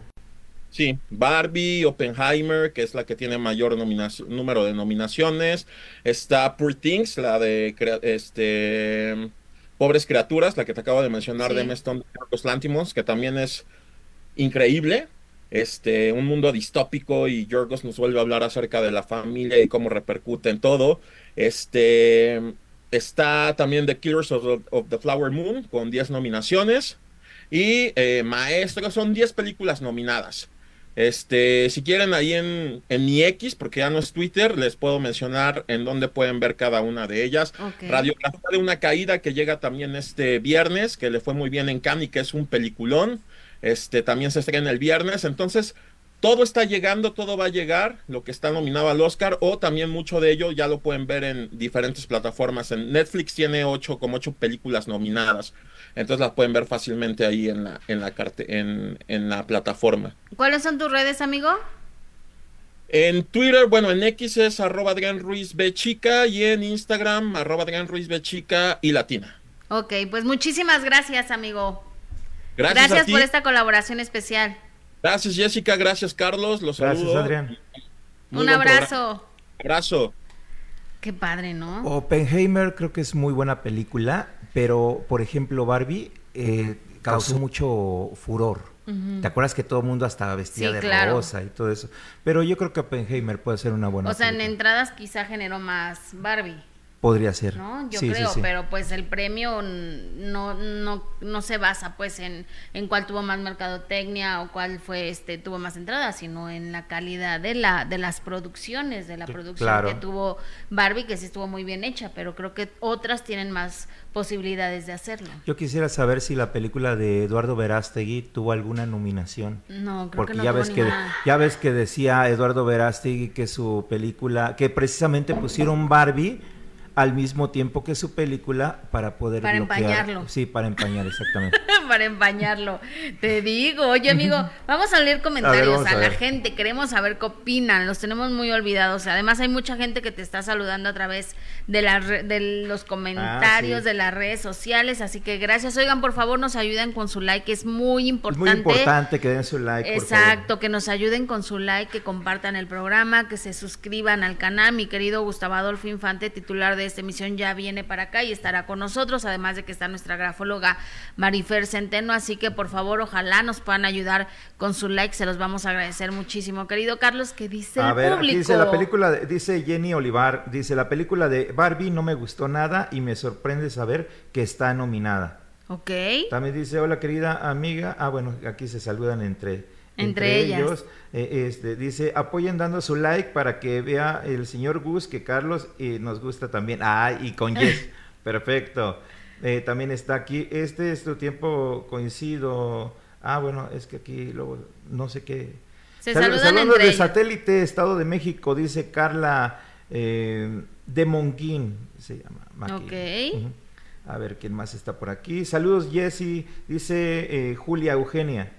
Sí, Barbie, Oppenheimer, que es la que tiene mayor número de nominaciones. Está Poor Things, la de este Pobres Criaturas, la que te acabo de mencionar de Meston Los Lántimos, que también es increíble. Este, un mundo distópico y Yorgos nos vuelve a hablar acerca de la familia y cómo repercute en todo. Este, está también The Killers of the, Flower Moon con 10 nominaciones. Y eh, Maestro, son 10 películas nominadas. Este, si quieren ahí en, en, mi X, porque ya no es Twitter, les puedo mencionar en dónde pueden ver cada una de ellas. Radiografía de una caída que llega también este viernes, que le fue muy bien en Cannes y que es un peliculón. Este, también se estrena el viernes. Entonces, todo está llegando, todo va a llegar, lo que está nominado al Oscar, o también mucho de ello ya lo pueden ver en diferentes plataformas. En Netflix tiene ocho, como ocho películas nominadas. Entonces las pueden ver fácilmente ahí en la, en la, en, en la plataforma. ¿Cuáles son tus redes, amigo? En Twitter, bueno, en X es arroba Adrián Ruiz B Chica y en Instagram arroba Adrián Ruiz B Chica y Latina. Ok, pues muchísimas gracias, amigo. Gracias, gracias por esta colaboración especial. Gracias, Jessica. Gracias, Carlos. Los gracias, Adrián. Un abrazo. Abrazo. Qué padre, ¿no? Oppenheimer creo que es muy buena película. Pero, por ejemplo, Barbie eh, causó mucho furor. ¿Te acuerdas que todo el mundo hasta vestía de rosa y todo eso? Pero yo creo que Oppenheimer puede ser una buena. O sea, en entradas quizá generó más Barbie. Podría ser. ¿no? Yo Sí, sí, creo, sí. pero pues el premio no, no, no se basa pues en, en cuál tuvo más mercadotecnia o cuál fue este tuvo más entradas, sino en la calidad de la de las producciones, de la producción claro. que tuvo Barbie, que sí estuvo muy bien hecha, pero creo que otras tienen más posibilidades de hacerlo. Yo quisiera saber si la película de Eduardo Verástegui tuvo alguna nominación. No, creo Porque que no ya tuvo ves que ya ves que decía Eduardo Verástegui que su película, que precisamente pusieron Barbie al mismo tiempo que su película para poder Para bloquear. empañarlo. Sí, para empañar exactamente. para empañarlo. Te digo, oye amigo, vamos a leer comentarios a, a la gente, queremos saber qué opinan, los tenemos muy olvidados. Además hay mucha gente que te está saludando a través de, la re- de los comentarios, Ah, sí. de las redes sociales, así que gracias. Oigan, por favor nos ayuden con su like, es muy Es importante. muy importante que den su like, por Exacto, favor. que nos ayuden con su like, que compartan el programa, que se suscriban al canal. Mi querido Gustavo Adolfo Infante, titular de esta emisión, ya viene para acá y estará con nosotros, además de que está nuestra grafóloga Marifer Centeno, así que por favor, ojalá nos puedan ayudar con su like, se los vamos a agradecer muchísimo. Querido Carlos, ¿qué dice A el ver, aquí público? dice la película, de- dice Jenny Olivar, dice la película de Barbie no me gustó nada y me sorprende saber que está nominada. Ok, También dice, hola querida amiga. Ah, bueno, aquí se saludan entre, Entre ellas. Eh, este, dice, apoyen dando su like para que vea el señor Gus que Carlos eh, nos gusta también. Ah, y con Yes. Perfecto. Eh, también está aquí, este es tu tiempo coincido. Ah, bueno, es que aquí luego no sé qué. Se Sal- saludan saludos entre de satélite Estado de México, dice Carla eh, de Monguín, se llama. Maqui. Ok. A ver, ¿quién más está por aquí? Saludos, Jessy, dice eh, Julia Eugenia.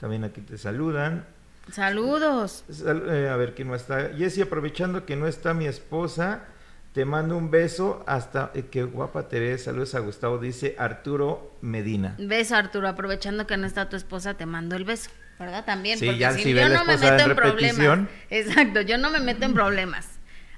También aquí te saludan. saludos. Sal- a ver, ¿quién más está? Jessy, aprovechando que no está mi esposa, te mando un beso hasta... eh, qué guapa te ves. Saludos a Gustavo, dice Arturo Medina. Beso Arturo, aprovechando que no está tu esposa, te mando el beso, ¿verdad? También, Sí, porque ya si si yo no me meto en en problemas. Exacto, yo no me meto en problemas.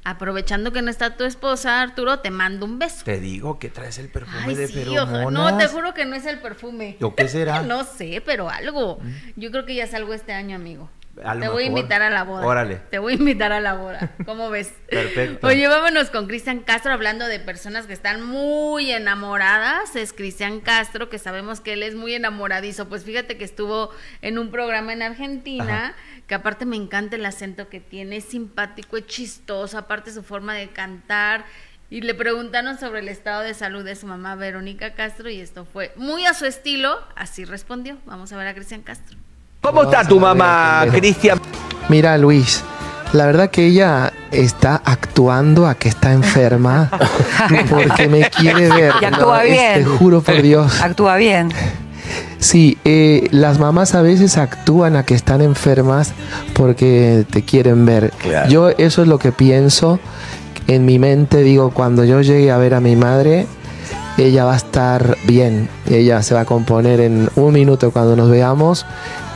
Aprovechando que no está tu esposa, Arturo, te mando un beso. Te digo que traes el perfume Ay, de sí, feromonas. No, te juro que no es el perfume. ¿O qué será? No sé, pero algo. Yo creo que ya salgo este año, amigo. A Te voy a invitar a la boda. Órale. Te voy a invitar a la boda. ¿Cómo ves? Perfecto. Oye, vámonos con Cristian Castro hablando de personas que están muy enamoradas. Es Cristian Castro, que sabemos que él es muy enamoradizo. Pues fíjate que estuvo en un programa en Argentina, que aparte me encanta el acento que tiene, es simpático, es chistoso, aparte su forma de cantar. Y le preguntaron sobre el estado de salud de su mamá Verónica Castro y esto fue muy a su estilo, así respondió. Vamos a ver a Cristian Castro. ¿Cómo está tu mamá, Cristian? Mira, Luis, la verdad que ella está actuando a que está enferma porque me quiere ver. Y actúa bien. Te juro por Dios. Actúa bien. Sí, eh, las mamás a veces actúan a que están enfermas porque te quieren ver. Claro. Yo eso es lo que pienso en mi mente. Digo, cuando yo llegue a ver a mi madre, ella va a estar bien. Ella se va a componer en un minuto cuando nos veamos.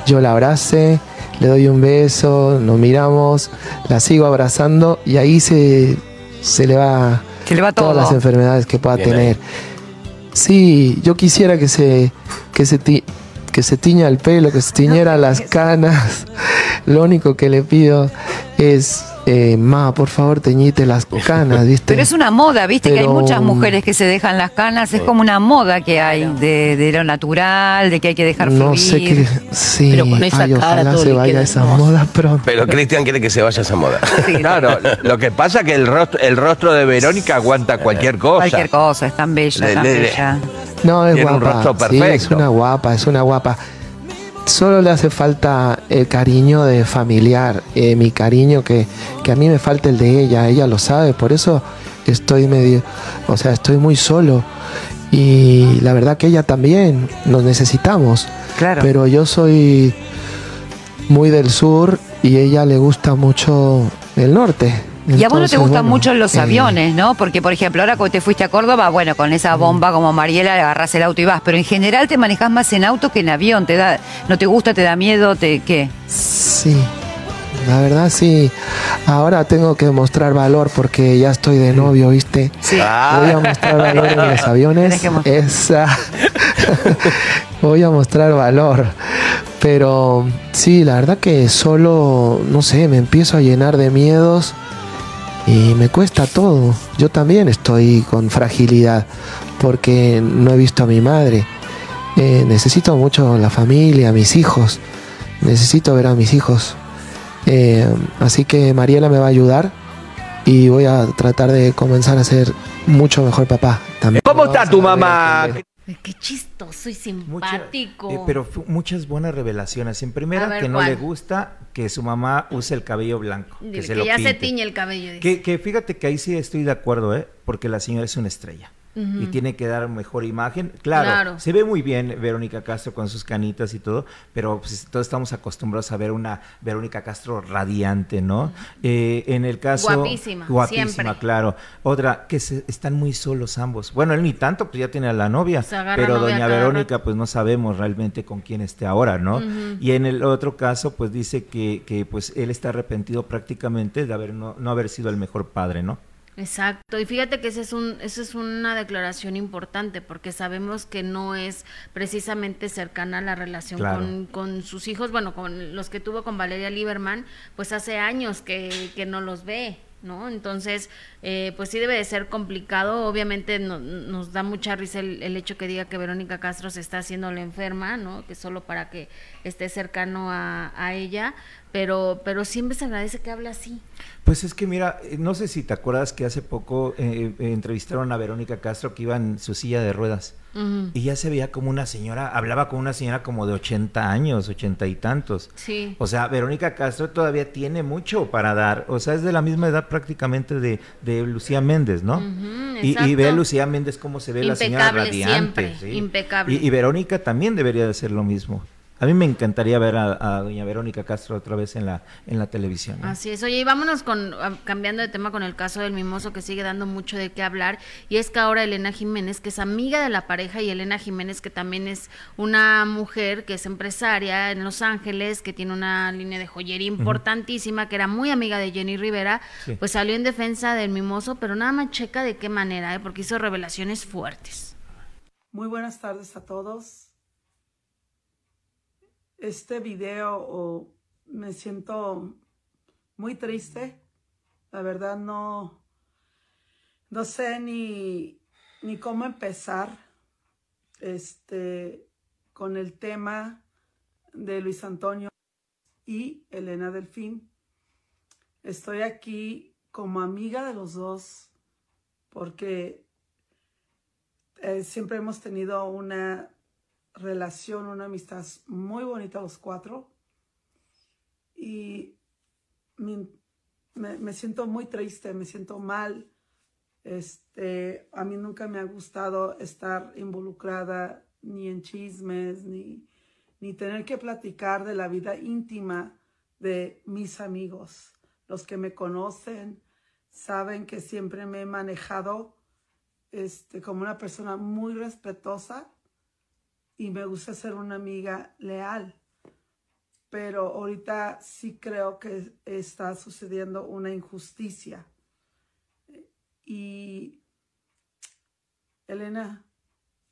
Yo la abrace, le doy un beso, nos miramos, la sigo abrazando y ahí se, se le va Se le va todo. todas las enfermedades que pueda Bien tener. Sí, yo quisiera que se que se ti- que se tiña el pelo, que se tiñera las canas. Lo único que le pido es eh, ma, por favor, teñite las canas, ¿viste? Pero es una moda, viste que hay muchas mujeres que se dejan las canas, es como una moda que hay de, de lo natural, de que hay que dejar no fluir. sé qué, sí, Pero con esa ay, cara ojalá todo se vaya esa hermoso. moda pronto. Pero Cristian quiere que se vaya esa moda. Sí. Claro, lo que pasa es que el rostro, el rostro de Verónica aguanta cualquier cosa. Cualquier cosa, es tan bella, Le- tan le- bella. No, es Tiene un guapa. rostro Sí, es perfecto. una guapa, es una guapa. Solo le hace falta el cariño de familiar, eh, mi cariño que, que a mí me falta el de ella, ella lo sabe, por eso estoy medio, o sea, estoy muy solo. Y la verdad que ella también, nos necesitamos. Claro. Pero yo soy muy del sur y ella le gusta mucho el norte. Y a vos no te gustan bueno, mucho los eh, aviones, ¿no? Porque, por ejemplo, ahora cuando te fuiste a Córdoba, bueno, con esa bomba como Mariela, le agarras el auto y vas. Pero en general te manejas más en auto que en avión. Te da, ¿No te gusta, te da miedo? te ¿Qué? Sí, la verdad sí. Ahora tengo que mostrar valor porque ya estoy de novio, ¿viste? Sí. Ah. Voy a mostrar valor en los aviones. Que. Esa. Voy a mostrar valor. Pero sí, la verdad que solo, no sé, me empiezo a llenar de miedos y me cuesta todo. Yo también estoy con fragilidad porque no he visto a mi madre. Eh, necesito mucho la familia, mis hijos. Necesito ver a mis hijos. Eh, así que Mariela me va a ayudar y voy a tratar de comenzar a ser mucho mejor papá también. ¿Cómo está tu mamá? Qué chistoso y simpático. Eh, pero muchas buenas revelaciones. En primera, que no le gusta que su mamá use el cabello blanco. que, se ya se tiñe el cabello. Que, que, fíjate que ahí sí estoy de acuerdo, ¿eh? Porque la señora es una estrella y tiene que dar mejor imagen. Claro, se ve muy bien Verónica Castro con sus canitas y todo, pero pues, todos estamos acostumbrados a ver una Verónica Castro radiante, ¿no? Eh, en el caso... Guapísima, Guapísima, claro. Otra, que se, están muy solos ambos. Bueno, él ni tanto, pues ya tiene a la novia, pero doña Verónica, pues no sabemos realmente con quién esté ahora, ¿no? Y en el otro caso, pues dice que, que pues él está arrepentido prácticamente de haber no, no haber sido el mejor padre, ¿no? Exacto, y fíjate que esa es, un, esa es una declaración importante porque sabemos que no es precisamente cercana la relación con, con, sus hijos, bueno, con los que tuvo con Valeria Lieberman, pues hace años que, que no los ve, ¿no? Entonces, eh, pues sí debe de ser complicado. Obviamente nos da mucha risa el, el, hecho que diga que Verónica Castro se está haciendo la enferma, ¿no? Que solo para que esté cercano a, a ella, pero, pero siempre se agradece que habla así. Pues es que mira, eh, no sé si te acuerdas que hace poco eh, eh, entrevistaron a Verónica Castro que iba en su silla de ruedas y ya se veía como una señora, hablaba con una señora como de 80 años, 80 y tantos. Sí. O sea, Verónica Castro todavía tiene mucho para dar, o sea, es de la misma edad prácticamente de, de Lucía Méndez, ¿no? y, y, ve a Lucía Méndez cómo se ve la señora radiante. Impecable. Y, y Verónica también debería de hacer lo mismo. A mí me encantaría ver a, doña Verónica Castro otra vez en la, en la televisión. Así es. Oye, y vámonos con, cambiando de tema con el caso del mimoso que sigue dando mucho de qué hablar. Y es que ahora Elena Jiménez, que es amiga de la pareja, y Elena Jiménez, que también es una mujer que es empresaria en Los Ángeles, que tiene una línea de joyería importantísima, que era muy amiga de Jenny Rivera, pues salió en defensa del mimoso, pero nada más checa de qué manera, ¿eh? porque hizo revelaciones fuertes. Muy buenas tardes a todos este video me siento muy triste. La verdad no, no sé ni, ni cómo empezar este, con el tema de Luis Antonio y Elena Delfín. Estoy aquí como amiga de los dos porque eh, siempre hemos tenido una relación, una amistad muy bonita los cuatro. Y me, siento muy triste, me siento mal. Este, a mí nunca me ha gustado estar involucrada ni en chismes, ni, ni tener que platicar de la vida íntima de mis amigos. Los que me conocen saben que siempre me he manejado este, como una persona muy respetuosa y me gusta ser una amiga leal. Pero ahorita sí creo que está sucediendo una injusticia. Y Elena,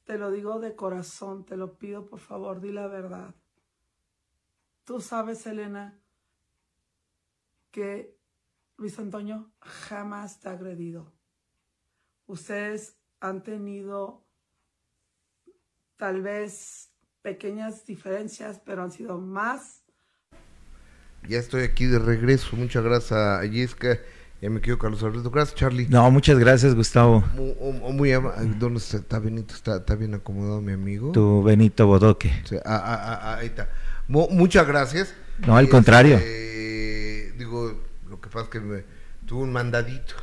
te lo digo de corazón, te lo pido por favor, di la verdad. Tú sabes, Elena, que Luis Antonio jamás te ha agredido. Ustedes han tenido tal vez pequeñas diferencias, pero han sido más. Ya estoy aquí de regreso. Muchas gracias a Yesca. Ya me quedo Carlos Alberto. Gracias, Charlie. No, muchas gracias, Gustavo. Muy, ¿Dónde está, Benito? Está, bien acomodado mi amigo. Tu Benito Bodoque. Ah, ah, ah, ahí está. muchas gracias. No, al contrario. Este, digo, lo que pasa es que me, tuve un mandadito.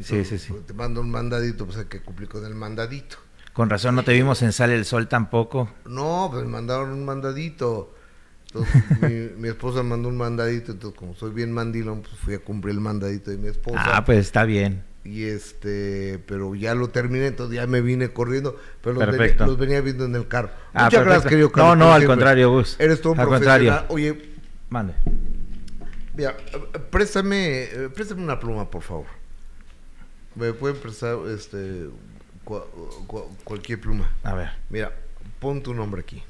sí, sí, sí. Te mando un mandadito, pues hay que cumplir con el mandadito. Con razón no te vimos en Sale el Sol tampoco. No, pues mandaron un mandadito. Entonces, mi, esposa mandó un mandadito, entonces como soy bien mandilón, pues fui a cumplir el mandadito de mi esposa. Ah, pues está bien. Y este, pero ya lo terminé, entonces ya me vine corriendo, pero los, venía, los venía, viendo en el carro. Ah, Muchas gracias, querido Carlos. No, no, al contrario, Gus. Eres todo un al Contrario. Oye, mande. Mira, préstame, préstame una pluma, por favor. ¿Me pueden prestar este cualquier pluma. A ver. Mira, pon tu nombre aquí.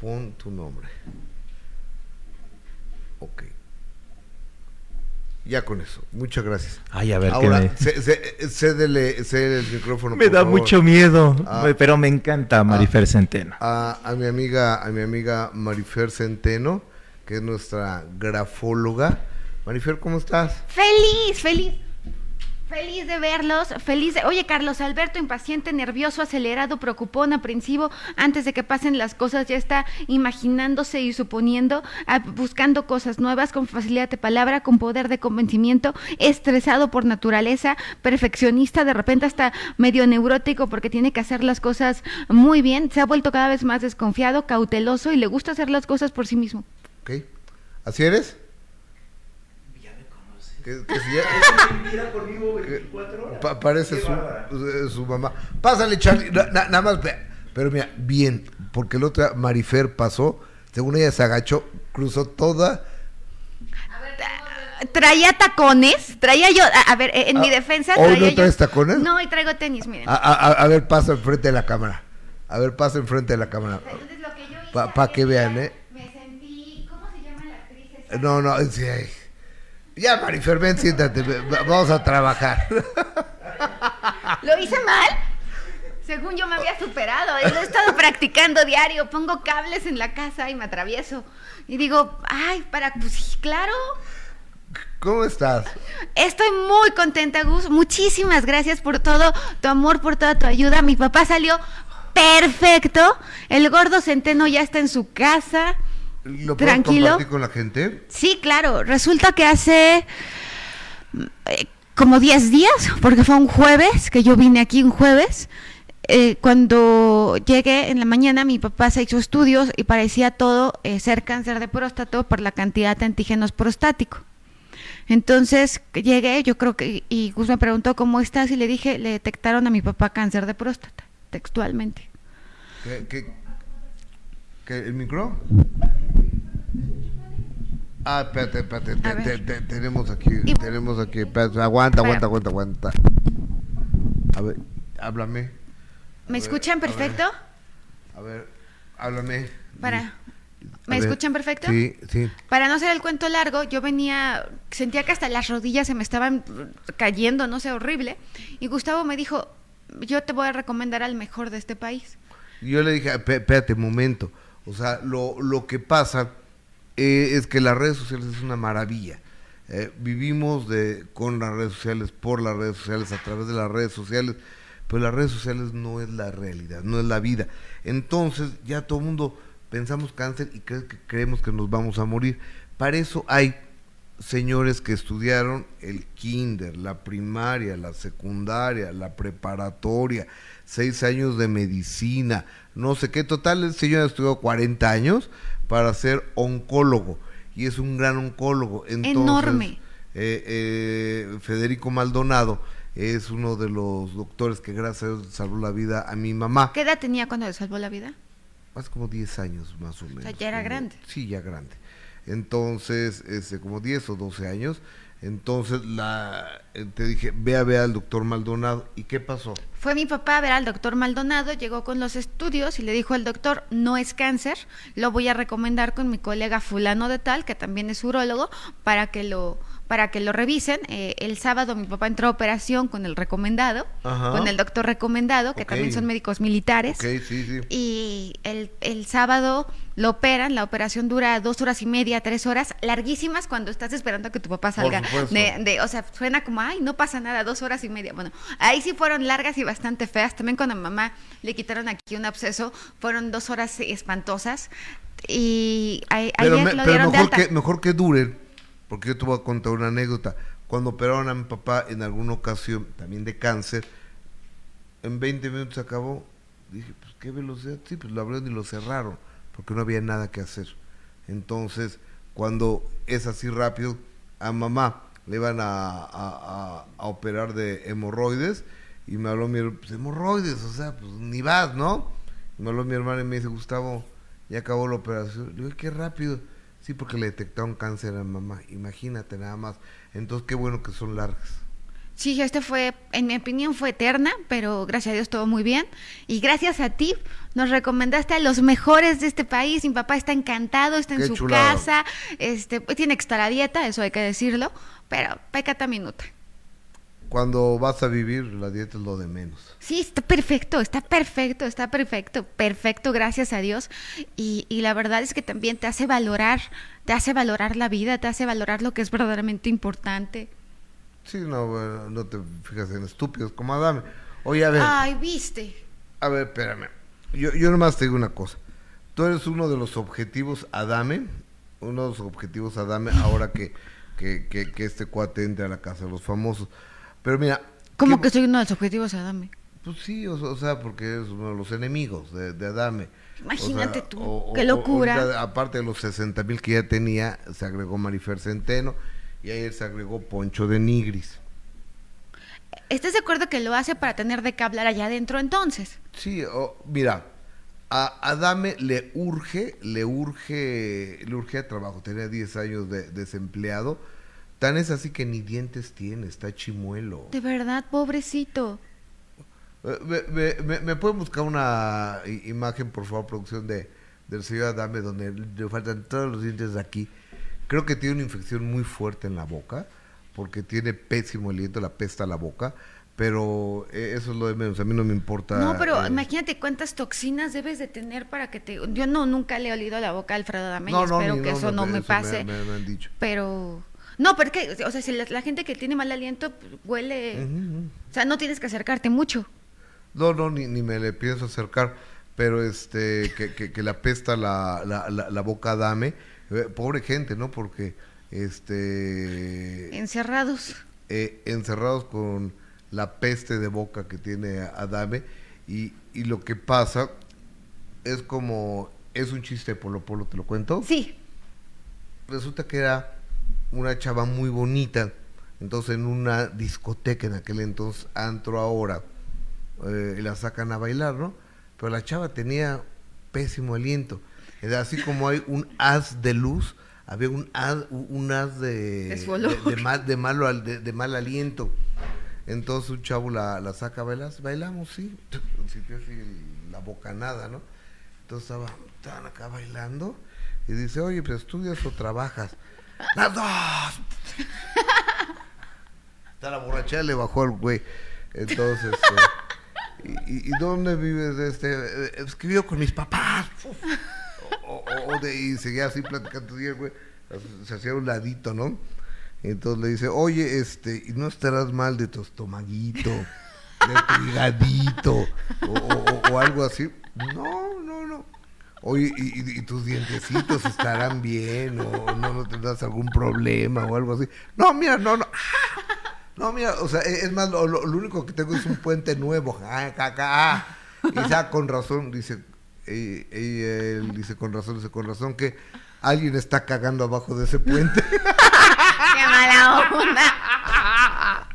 Pon tu nombre. Ok. Ya con eso. Muchas gracias. Ay, a ver, Ahora, ¿qué cé- cé- cédele, cédele el micrófono. me por da favor. mucho miedo, Ah, pero me encanta Marifer Centeno. a, a mi amiga, a mi amiga Marifer Centeno, que es nuestra grafóloga. Marifer, ¿cómo estás? Feliz, feliz. Feliz de verlos, feliz de... Oye, Carlos Alberto, impaciente, nervioso, acelerado, preocupón, aprensivo, antes de que pasen las cosas, ya está imaginándose y suponiendo, ah, buscando cosas nuevas, con facilidad de palabra, con poder de convencimiento, estresado por naturaleza, perfeccionista, de repente hasta medio neurótico porque tiene que hacer las cosas muy bien, se ha vuelto cada vez más desconfiado, cauteloso y le gusta hacer las cosas por sí mismo. ¿Ok? ¿Así eres? Que, que si ya- pa- parece su, eh, su mamá. Pásale, Charlie. Na- na- nada más, ve- pero mira, bien, porque el otro día Marifer pasó, según ella se agachó, cruzó toda. Traía tacones, traía yo, a, a ver, en mi Ah, defensa ¿hoy traía no traes yo- tacones? No, y traigo tenis, miren. A, a- a- a ver, pasa enfrente de la cámara. A ver, pasa enfrente de la cámara. Para que vean, ¿eh? No, no, sí, ay. Ya, Marifer, ven, siéntate, vamos a trabajar. ¿Lo hice mal? Según yo me había superado, eh, lo he estado practicando diario, pongo cables en la casa y me atravieso. Y digo, ay, para, pues claro. ¿Cómo estás? Estoy muy contenta, Gus. Muchísimas gracias por todo tu amor, por toda tu ayuda. Mi papá salió perfecto. El gordo centeno ya está en su casa. ¿Lo puedes Tranquilo. compartir con la gente? Sí, claro. Resulta que hace eh, como 10 días, porque fue un jueves, que yo vine aquí un jueves. eh, cuando llegué en la mañana, mi papá se hizo estudios y parecía todo eh, ser cáncer de próstata por la cantidad de antígenos prostáticos. Entonces llegué, yo creo que, y Gus me preguntó cómo estás y le dije, le detectaron a mi papá cáncer de próstata, textualmente. ¿Qué, qué, qué, el micro? Ah, espérate, espérate, te- A ver. te- te- tenemos aquí, tenemos aquí, espérate, aguanta, aguanta, aguanta, aguanta. A ver, háblame. ¿Me ver, escuchan a ver. perfecto? A ver, háblame. Para. ¿Me ver, escuchan perfecto? Sí, sí. Para no hacer el cuento largo, yo venía, sentía que hasta las rodillas se me estaban cayendo, no sé, horrible. Y Gustavo me dijo, yo te voy a recomendar al mejor de este país. Yo le dije, "Espé- espérate momento. O sea, lo, lo que pasa eh, es que las redes sociales es una maravilla. Eh, vivimos de, con las redes sociales, por las redes sociales, a través de las redes sociales, pero las redes sociales no es la realidad, no es la vida. Entonces ya todo el mundo pensamos cáncer y que creemos que nos vamos a morir. Para eso hay señores que estudiaron el kinder, la primaria, la secundaria, la preparatoria, seis años de medicina, no sé qué. Total, el señor estudió 40 años para ser oncólogo y es un gran oncólogo. Entonces, Enorme. eh, eh, Federico Maldonado es uno de los doctores que gracias a Dios salvó la vida a mi mamá. ¿Qué edad tenía cuando le salvó la vida? Hace como 10 años más o menos. sea, ya era como- grande. Sí, ya grande. Entonces, este, como 10 o 12 años. Entonces, la, eh, te dije, ve a ver al doctor Maldonado. ¿Y qué pasó? Fue mi papá a ver al doctor Maldonado, llegó con los estudios y le dijo al doctor, no es cáncer, lo voy a recomendar con mi colega fulano de tal, que también es urólogo, para que lo para que lo revisen. Eh, el sábado mi papá entró a operación con el recomendado, Ajá. con el doctor recomendado, que también son médicos militares. Ok, sí, sí. Y el, el sábado lo operan, la operación dura dos horas y media, tres horas, larguísimas cuando estás esperando a que tu papá salga. De, de- o sea, suena como, ay, no pasa nada, dos horas y media. Bueno, ahí sí fueron largas y bastante feas. También cuando a mamá le quitaron aquí un absceso, fueron dos horas espantosas. Y a- Pero, ayer me- lo pero de mejor, alta. que, mejor que duren, porque yo te voy a contar una anécdota. Cuando operaron a mi papá en alguna ocasión, también de cáncer, en 20 minutos acabó. Dije, pues qué velocidad. Sí, pues lo abrieron y lo cerraron, porque no había nada que hacer. Entonces, cuando es así rápido, a mamá le iban a, a- a- operar de hemorroides y me habló mi hermano, pues hemorroides, o sea, pues ni vas, ¿no? Me habló mi hermana y me dice, Gustavo, ya acabó la operación. Le digo, qué rápido. Sí, porque le detectaron cáncer a mamá. Imagínate nada más. Entonces, qué bueno que son largas. Sí, este fue, en mi opinión, fue eterna, pero gracias a Dios todo muy bien. Y gracias a ti nos recomendaste a los mejores de este país. Mi papá está encantado, está en Qué su casa, este, tiene que estar a dieta, eso hay que decirlo, pero pecata minuta. Cuando vas a vivir, la dieta es lo de menos. Sí, está perfecto, está perfecto, está perfecto, perfecto, gracias a Dios. Y, y la verdad es que también te hace valorar, te hace valorar la vida, te hace valorar lo que es verdaderamente importante. Sí, no, no te fijas en estúpidos como Adame. Oye, a ver, Ay, viste. a ver, espérame. Yo, yo nomás te digo una cosa. Tú eres uno de los objetivos Adame, uno de los objetivos Adame ahora que, que, que, que este cuate entre a la casa de los famosos. Pero mira, ¿Cómo que soy uno de los objetivos, Adame? pues sí, o, o sea, porque eres uno de los enemigos de, de Adame. Imagínate O sea, tú, o- qué locura. aparte de los 60 mil que ya tenía, se agregó Marifer Centeno y ayer se agregó Poncho de Nigris. ¿Estás de acuerdo que lo hace para tener de qué hablar allá adentro entonces? Sí, o- mira, a Adame le urge, le urge, le urge a trabajo. Tenía 10 años de desempleado. Tan es así que ni dientes tiene, está chimuelo. De verdad, pobrecito. Eh, Me, me, me- me pueden buscar una imagen, por favor, producción de del señor Adame, donde le faltan todos los dientes de aquí. Creo que tiene una infección muy fuerte en la boca, porque tiene pésimo aliento, la pesta a la boca. Pero eh, eso es lo de menos, a mí no me importa. No, pero eh, imagínate cuántas toxinas debes de tener para que te... Yo no, nunca le he olido la boca a Alfredo y No, no, espero que no, eso no, no, me eso me- pase. me- me han dicho. Pero... No, porque, o sea, si la, la gente que tiene mal aliento pues, huele... O sea, no tienes que acercarte mucho. No, no, ni, ni me le pienso acercar, pero este, que, que, que le apesta la, la, la, la boca Dame, eh, pobre gente, ¿no? Porque, este, Encerrados. eh, encerrados con la peste de boca que tiene Adame, y, y lo que pasa es como, es un chiste de Polo Polo, ¿te lo cuento? Sí. Resulta que era una chava muy bonita, entonces en una discoteca en aquel entonces, antro ahora, eh, la sacan a bailar, ¿no? Pero la chava tenía pésimo aliento. Así como hay un haz de luz, había un haz, un haz de, de, de mal, de, malo, al- de, de mal aliento. Entonces un chavo la, la saca a bailar, bailamos, sí, sintió así la bocanada, ¿no? Entonces estaba, estaban acá bailando y dice, oye, pues estudias o trabajas. Las dos. Está la borrachera le bajó al güey. Entonces, este, ¿y, dónde vives? Este, eh, es que vivo con mis papás. Y seguía así platicando y güey se hacía un ladito, ¿no? Entonces le dice, oye, este, no estarás mal de tu estomaguito, de tu higadito, o, algo así. No, no, no. Oye, y, tus dientecitos estarán bien, o no, tendrás algún problema, o algo así. No, mira, no, no. No, mira, o sea, e- es más, lo único que tengo es un puente nuevo. Ah, caca, ah. Y ya con razón, dice, y, y él dice con razón, dice con razón que alguien está cagando abajo de ese puente. ¡Qué mala onda!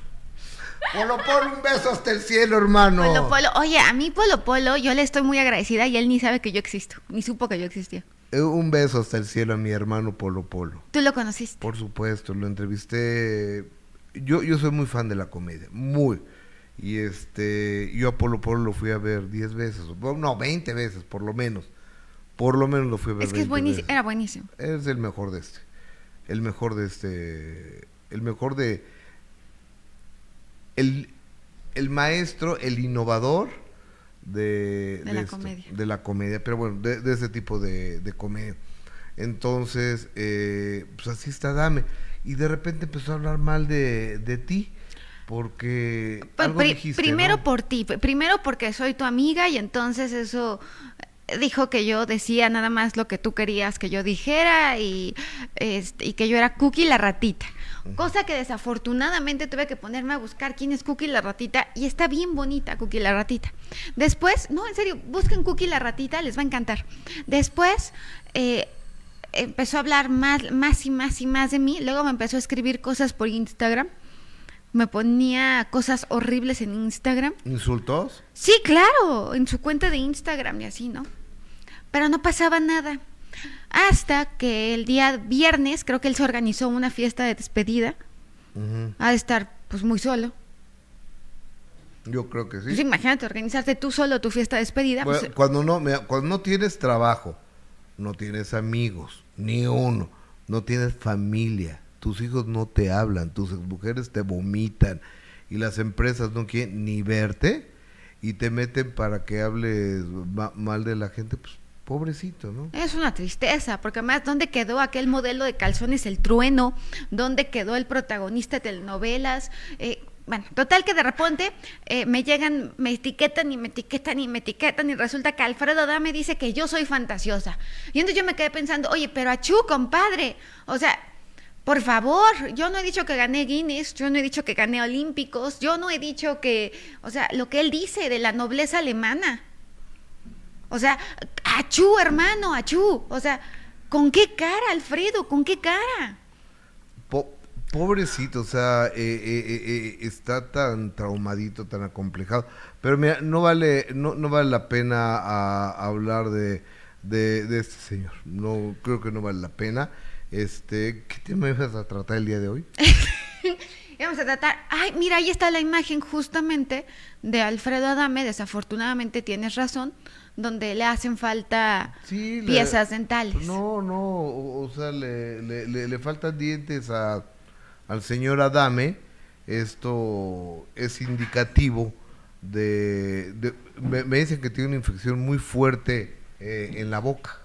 Polo Polo, un beso hasta el cielo, hermano. Polo Polo. Oye, a mí Polo Polo, yo le estoy muy agradecida y él ni sabe que yo existo, ni supo que yo existía. Eh, Un beso hasta el cielo a mi hermano Polo Polo. ¿Tú lo conociste? Por supuesto, lo entrevisté. Yo, yo soy muy fan de la comedia, muy. Y este, yo a Polo Polo lo fui a ver 10 veces, no, 20 veces, por lo menos. Por lo menos lo fui a ver. Es que es 20 buenísimo, veces. era buenísimo. Es el mejor de este. El mejor de este. El mejor de. El, el maestro, el innovador de, De la esto, comedia. de la comedia, pero bueno, de, de ese tipo de, de comedia. Entonces, eh, pues así está Dame. Y de repente empezó a hablar mal de, de ti, porque Pues, algo pri- dijiste, primero ¿no? por ti, primero porque soy tu amiga y entonces eso dijo que yo decía nada más lo que tú querías que yo dijera y, este, y que yo era Cookie la ratita. Cosa que desafortunadamente tuve que ponerme a buscar quién es Cookie la ratita y está bien bonita Cookie la ratita. Después, no, en serio, busquen Cookie la ratita, les va a encantar. Después eh, empezó a hablar más, más y más y más de mí, luego me empezó a escribir cosas por Instagram me ponía cosas horribles en Instagram. ¿Insultos? Sí, claro, en su cuenta de Instagram y así, ¿no? Pero no pasaba nada. Hasta que el día viernes, creo que él se organizó una fiesta de despedida. Ujú. Ha de estar pues muy solo. Yo creo que sí. Pues imagínate organizarte tú solo tu fiesta de despedida. Bueno, pues, cuando no, mira, cuando no tienes trabajo, no tienes amigos, ni uno, no tienes familia, tus hijos no te hablan, tus mujeres te vomitan y las empresas no quieren ni verte y te meten para que hables ma- mal de la gente, pues pobrecito, ¿no? Es una tristeza, porque además, ¿dónde quedó aquel modelo de calzones El Trueno? ¿Dónde quedó el protagonista de telenovelas? Eh, bueno, total que de repente eh, me llegan, me etiquetan y me etiquetan y me etiquetan y resulta que Alfredo Adame dice que yo soy fantasiosa. Y entonces yo me quedé pensando, oye, pero achú, compadre, o sea... Por favor, yo no he dicho que gané Guinness, yo no he dicho que gané Olímpicos, yo no he dicho que, o sea, lo que él dice de la nobleza alemana. O sea, achú, hermano, achú. O sea, ¿con qué cara, Alfredo? ¿Con qué cara? Po- pobrecito, o sea, eh, eh, eh, eh, está tan traumadito, tan acomplejado. Pero mira, no vale, no, no vale la pena a- hablar de, de, de este señor. No, creo que no vale la pena. Este, ¿qué tema ibas a tratar el día de hoy? Vamos a tratar. Ay, mira, ahí está la imagen justamente de Alfredo Adame. Desafortunadamente tienes razón, donde le hacen falta Sí, le- piezas dentales. No, no, o, o sea, le, le, le- le faltan dientes a, al señor Adame. Esto es indicativo de... de- me, me dicen que tiene una infección muy fuerte eh, en la boca.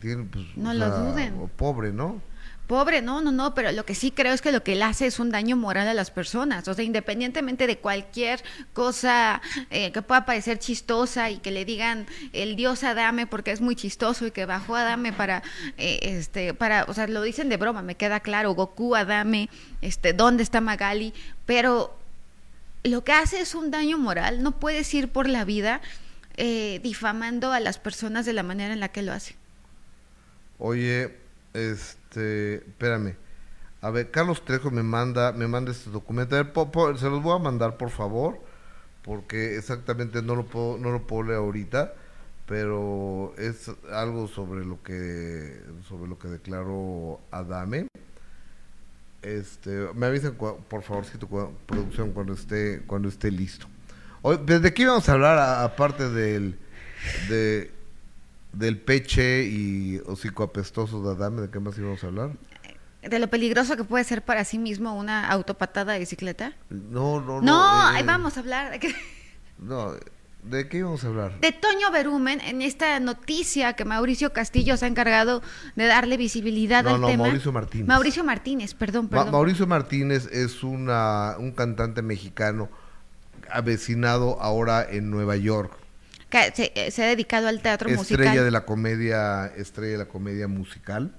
Que pues, No lo sea, duden. o Pobre, ¿no? Pobre, no, no, no, pero lo que sí creo es que lo que él hace es un daño moral a las personas. O sea, independientemente de cualquier cosa eh, que pueda parecer chistosa y que le digan el dios Adame porque es muy chistoso y que bajó Adame para, eh, este, para, o sea, lo dicen de broma, me queda claro, Goku Adame, este, ¿dónde está Magali? Pero lo que hace es un daño moral. No puedes ir por la vida eh, difamando a las personas de la manera en la que lo hace. Oye, este, espérame. A ver, Carlos Trejo me manda, me manda este documento. A ver, se los voy a mandar, por favor, porque exactamente no lo puedo, no lo puedo leer ahorita, pero es algo sobre lo que, sobre lo que declaró Adame. Este, me avisan por favorcito, cua- producción, cuando esté, cuando esté listo. ¿Desde qué íbamos a hablar aparte del, de, del peche y hocico apestoso de Adame? ¿De qué más íbamos a hablar? De lo peligroso que puede ser para sí mismo una autopatada de bicicleta. No, no, no. No, eh, ahí vamos a hablar No, ¿de qué íbamos a hablar? de Toño Berumen en esta noticia que Mauricio Castillo se ha encargado de darle visibilidad No, al no, tema. Mauricio Martínez. Mauricio Martínez, perdón, Ma- perdón. Mauricio Martínez es una, un cantante mexicano avecinado ahora en Nueva York. Se, eh, se ha dedicado al teatro estrella musical. de la comedia estrella de la comedia musical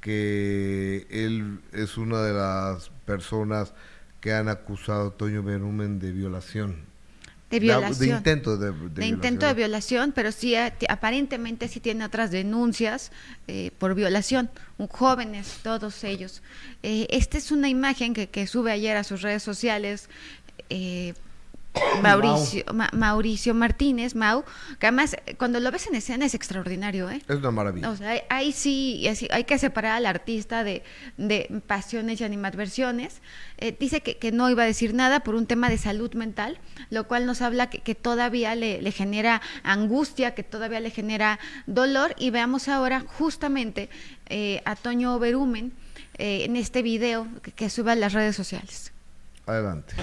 que él es una de las personas que han acusado a Toño Berumen de violación De de, violación. intento de, de de intento de violación, pero sí eh, aparentemente sí tiene otras denuncias eh, por violación, jóvenes, todos ellos. Eh, esta es una imagen que, que sube ayer a sus redes sociales. eh, Mauricio, Ma- Mauricio Martínez, Mau, que además eh, cuando lo ves en escena es extraordinario, ¿eh? es una maravilla O sea, ahí- sí, así- hay que separar al artista de, de pasiones y animadversiones. Eh, dice que, que no iba a decir nada por un tema de salud mental, lo cual nos habla que, que todavía le, le genera angustia, que todavía le genera dolor. Y veamos ahora justamente eh, a Toño Berumen eh, en este video que, que sube a las redes sociales. Adelante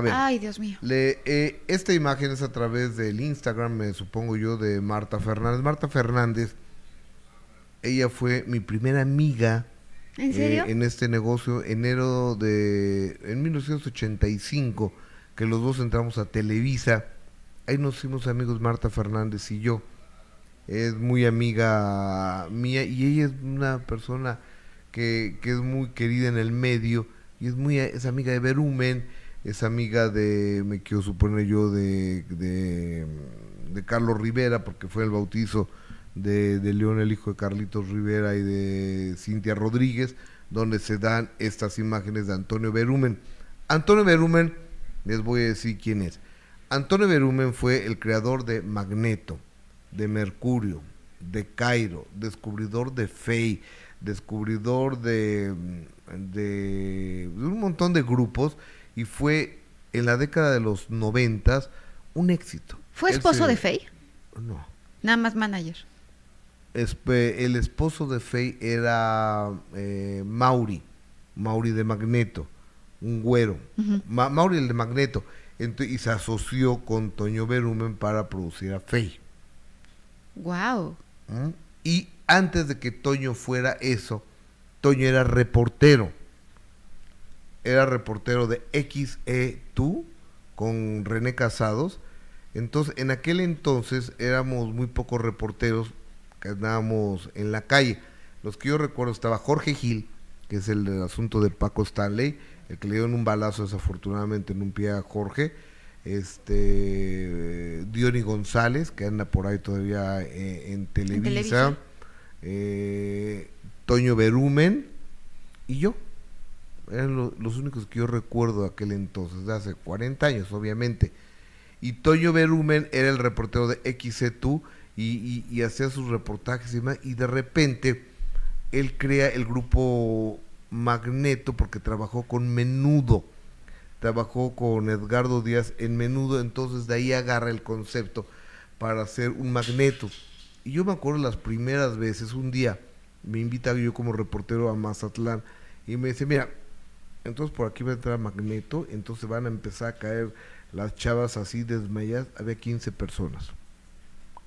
A ver, Ay, Dios mío. le, eh, esta imagen es a través del Instagram, me supongo yo, de Marta Fernández. Marta Fernández, ella fue mi primera amiga ¿En serio? en este negocio, enero de, en 1985, que los dos entramos a Televisa, ahí nos hicimos amigos Marta Fernández y yo. Es muy amiga mía y ella es una persona que, que es muy querida en el medio y es muy es amiga de Berumen, es amiga de, me quiero suponer yo, de, de, Carlos Rivera, porque fue el bautizo de, de León, el hijo de Carlitos Rivera y de Cintia Rodríguez, donde se dan estas imágenes de Antonio Berumen. Antonio Berumen, les voy a decir quién es. Antonio Berumen fue el creador de Magneto, de Mercurio, de Cairo, descubridor de Fey, descubridor de, de, de un montón de grupos y fue en la década de los noventas un éxito. ¿Fue esposo se- de Faye? No. Nada más manager. Espe- el esposo de Faye era eh, Mauri, Mauri de Magneto, un güero. Ma- Mauri el de Magneto. Y se asoció con Toño Berumen para producir a Faye. Wow. ¿Mm? Y antes de que Toño fuera eso, Toño era reportero. Era reportero de XE2 con René Casados. Entonces, en aquel entonces éramos muy pocos reporteros que andábamos en la calle. Los que yo recuerdo estaba Jorge Gil, que es el del asunto de Paco Stanley, el que le dieron un balazo desafortunadamente en un pie a Jorge. Este Diony González, que anda por ahí todavía eh, en Televisa. Televisa. eh, Toño Berumen y yo. Eran lo- los únicos que yo recuerdo de aquel entonces, de hace 40 años, obviamente. Y Toño Berumen era el reportero de XC2 y, y- hacía sus reportajes y demás. Y de repente él crea el grupo Magneto porque trabajó con Menudo. Trabajó con Edgardo Díaz en Menudo, entonces de ahí agarra el concepto para hacer un Magneto. Y yo me acuerdo las primeras veces, un día me invita yo como reportero a Mazatlán y me dice, mira, entonces por aquí va a entrar Magneto, entonces van a empezar a caer las chavas así desmayadas, había 15 personas.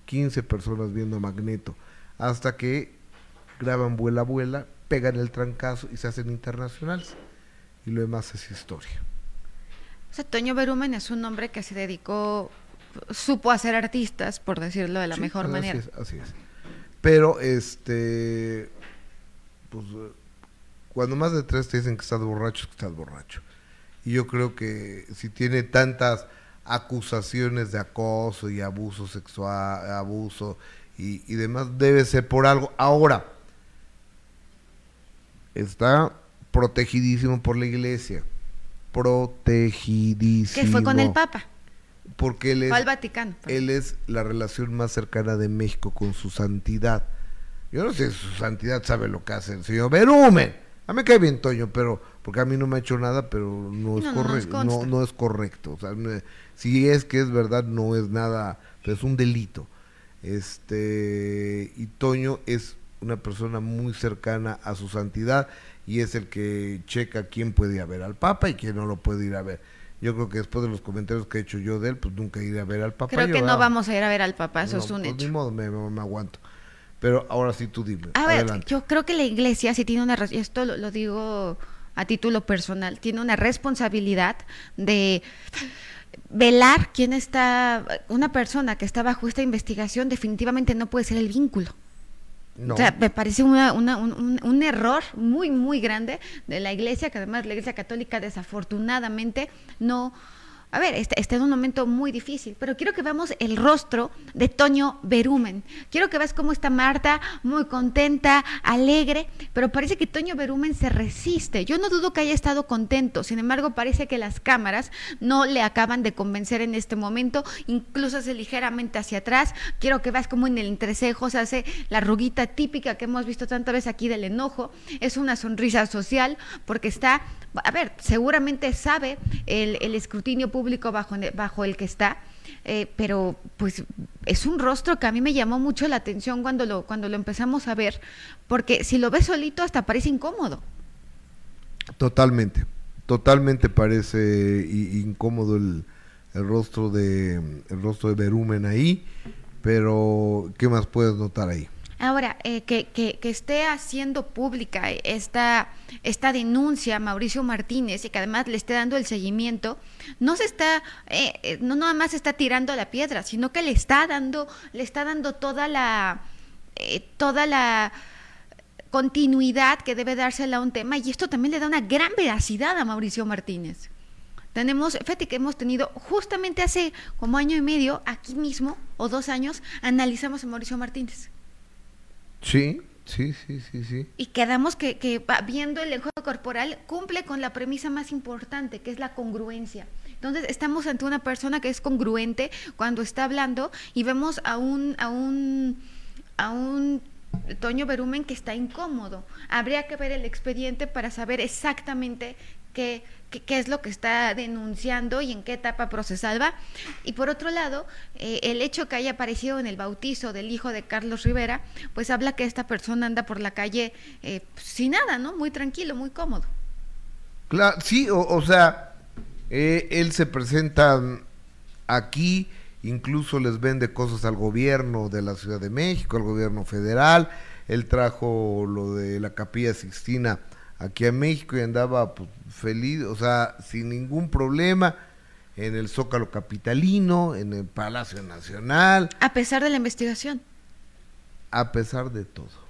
15 personas viendo a Magneto, hasta que graban vuela vuela, pegan el trancazo y se hacen internacionales. Y lo demás es historia. O sea, Toño Berumen es un hombre que se dedicó, supo hacer artistas, por decirlo de la Sí, mejor así manera. es, así es. Pero, este, pues, cuando más de tres te dicen que estás borracho, es que estás borracho. Y yo creo que si tiene tantas acusaciones de acoso y abuso sexual, abuso y, y demás, debe ser por algo. Ahora, está protegidísimo por la iglesia. Protegidísimo. Que fue con el Papa. Porque él es, Fue al Vaticano. pues. él es la relación más cercana de México con su santidad. Yo no sé si su santidad sabe lo que hace el señor Berumen. A mí me cae bien Toño, pero porque a mí no me ha hecho nada, pero no es No, correcto. No, es correcto. O sea, si es que es verdad, no es nada, pero es un delito. Este y Toño es una persona muy cercana a su santidad y es el que checa quién puede ir a ver al Papa y quién no lo puede ir a ver. Yo creo que después de los comentarios que he hecho yo de él, pues nunca iré a ver al Papa. Creo yo, que no ¿verdad? vamos a ir a ver al Papa, eso No, es un pues hecho. Ni modo, me, me- me aguanto. Pero ahora sí tú dime. A ver, adelante. yo creo que la iglesia sí tiene una, esto lo, lo digo a título personal, tiene una responsabilidad de velar quién está, una persona que está bajo esta investigación definitivamente no puede ser el vínculo. No. O sea, me parece una- una- un, un- un error muy, muy grande de la iglesia, que además la iglesia católica desafortunadamente no... A ver, está, está en un momento muy difícil, pero quiero que veamos el rostro de Toño Berumen. Quiero que veas cómo está Marta, muy contenta, alegre, pero parece que Toño Berumen se resiste. Yo no dudo que haya estado contento, sin embargo parece que las cámaras no le acaban de convencer en este momento, incluso hace ligeramente hacia atrás. Quiero que veas cómo en el entrecejo se hace la ruguita típica que hemos visto tantas veces aquí del enojo. Es una sonrisa social porque está, a ver, seguramente sabe el, escrutinio público bajo, bajo el que está. eh, pero pues es un rostro que a mí me llamó mucho la atención cuando lo, cuando lo empezamos a ver, porque si lo ves solito hasta parece incómodo. Totalmente. Totalmente parece i- incómodo el, el rostro de el rostro de Berumen ahí, pero ¿qué más puedes notar ahí? Ahora, eh, que, que, que, esté haciendo pública esta, esta denuncia Mauricio Martínez y que además le esté dando el seguimiento, no se está, eh, eh, no nada más está tirando la piedra, sino que le está dando, le está dando toda la, toda la continuidad que debe dársela a un tema y esto también le da una gran veracidad a Mauricio Martínez. Tenemos, fíjate que hemos tenido justamente hace como año y medio, aquí mismo, o dos años, analizamos a Mauricio Martínez. Sí, sí, sí, sí, sí. Y quedamos que, que viendo el lenguaje corporal cumple con la premisa más importante, que es la congruencia. Entonces estamos ante una persona que es congruente cuando está hablando y vemos a un, a un, a un Toño Berumen que está incómodo. Habría que ver el expediente para saber exactamente qué, qué, es lo que está denunciando y en qué etapa procesal va. Y por otro lado, eh, el hecho que haya aparecido en el bautizo del hijo de Carlos Rivera, pues habla que esta persona anda por la calle eh, sin nada, ¿no? Muy tranquilo, muy cómodo. Claro, sí, o, o sea, eh, él se presenta aquí, incluso les vende cosas al gobierno de la Ciudad de México, al gobierno federal, él trajo lo de la capilla Sixtina aquí a México y andaba pues, feliz, o sea, sin ningún problema en el Zócalo Capitalino, en el Palacio Nacional. A pesar de la investigación. A pesar de todo.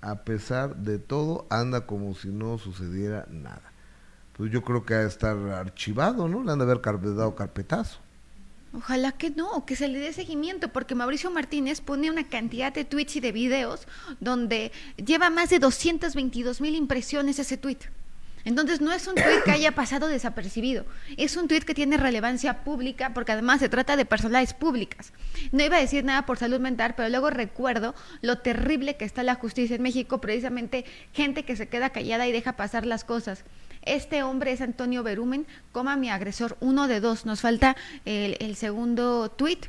A pesar de todo, anda como si no sucediera nada. Pues yo creo que ha de estar archivado, ¿no? Le han de haber dado carpetazo. Ojalá que no, que se le dé seguimiento, porque Mauricio Martínez pone una cantidad de tweets y de videos donde lleva más de 222 mil impresiones ese tweet. Entonces no es un tuit que haya pasado desapercibido, es un tuit que tiene relevancia pública porque además se trata de personalidades públicas. No iba a decir nada por salud mental, pero luego recuerdo lo terrible que está la justicia en México, precisamente gente que se queda callada y deja pasar las cosas. Este hombre es Antonio Berumen, coma mi agresor, uno de dos. Nos falta el, segundo tuit.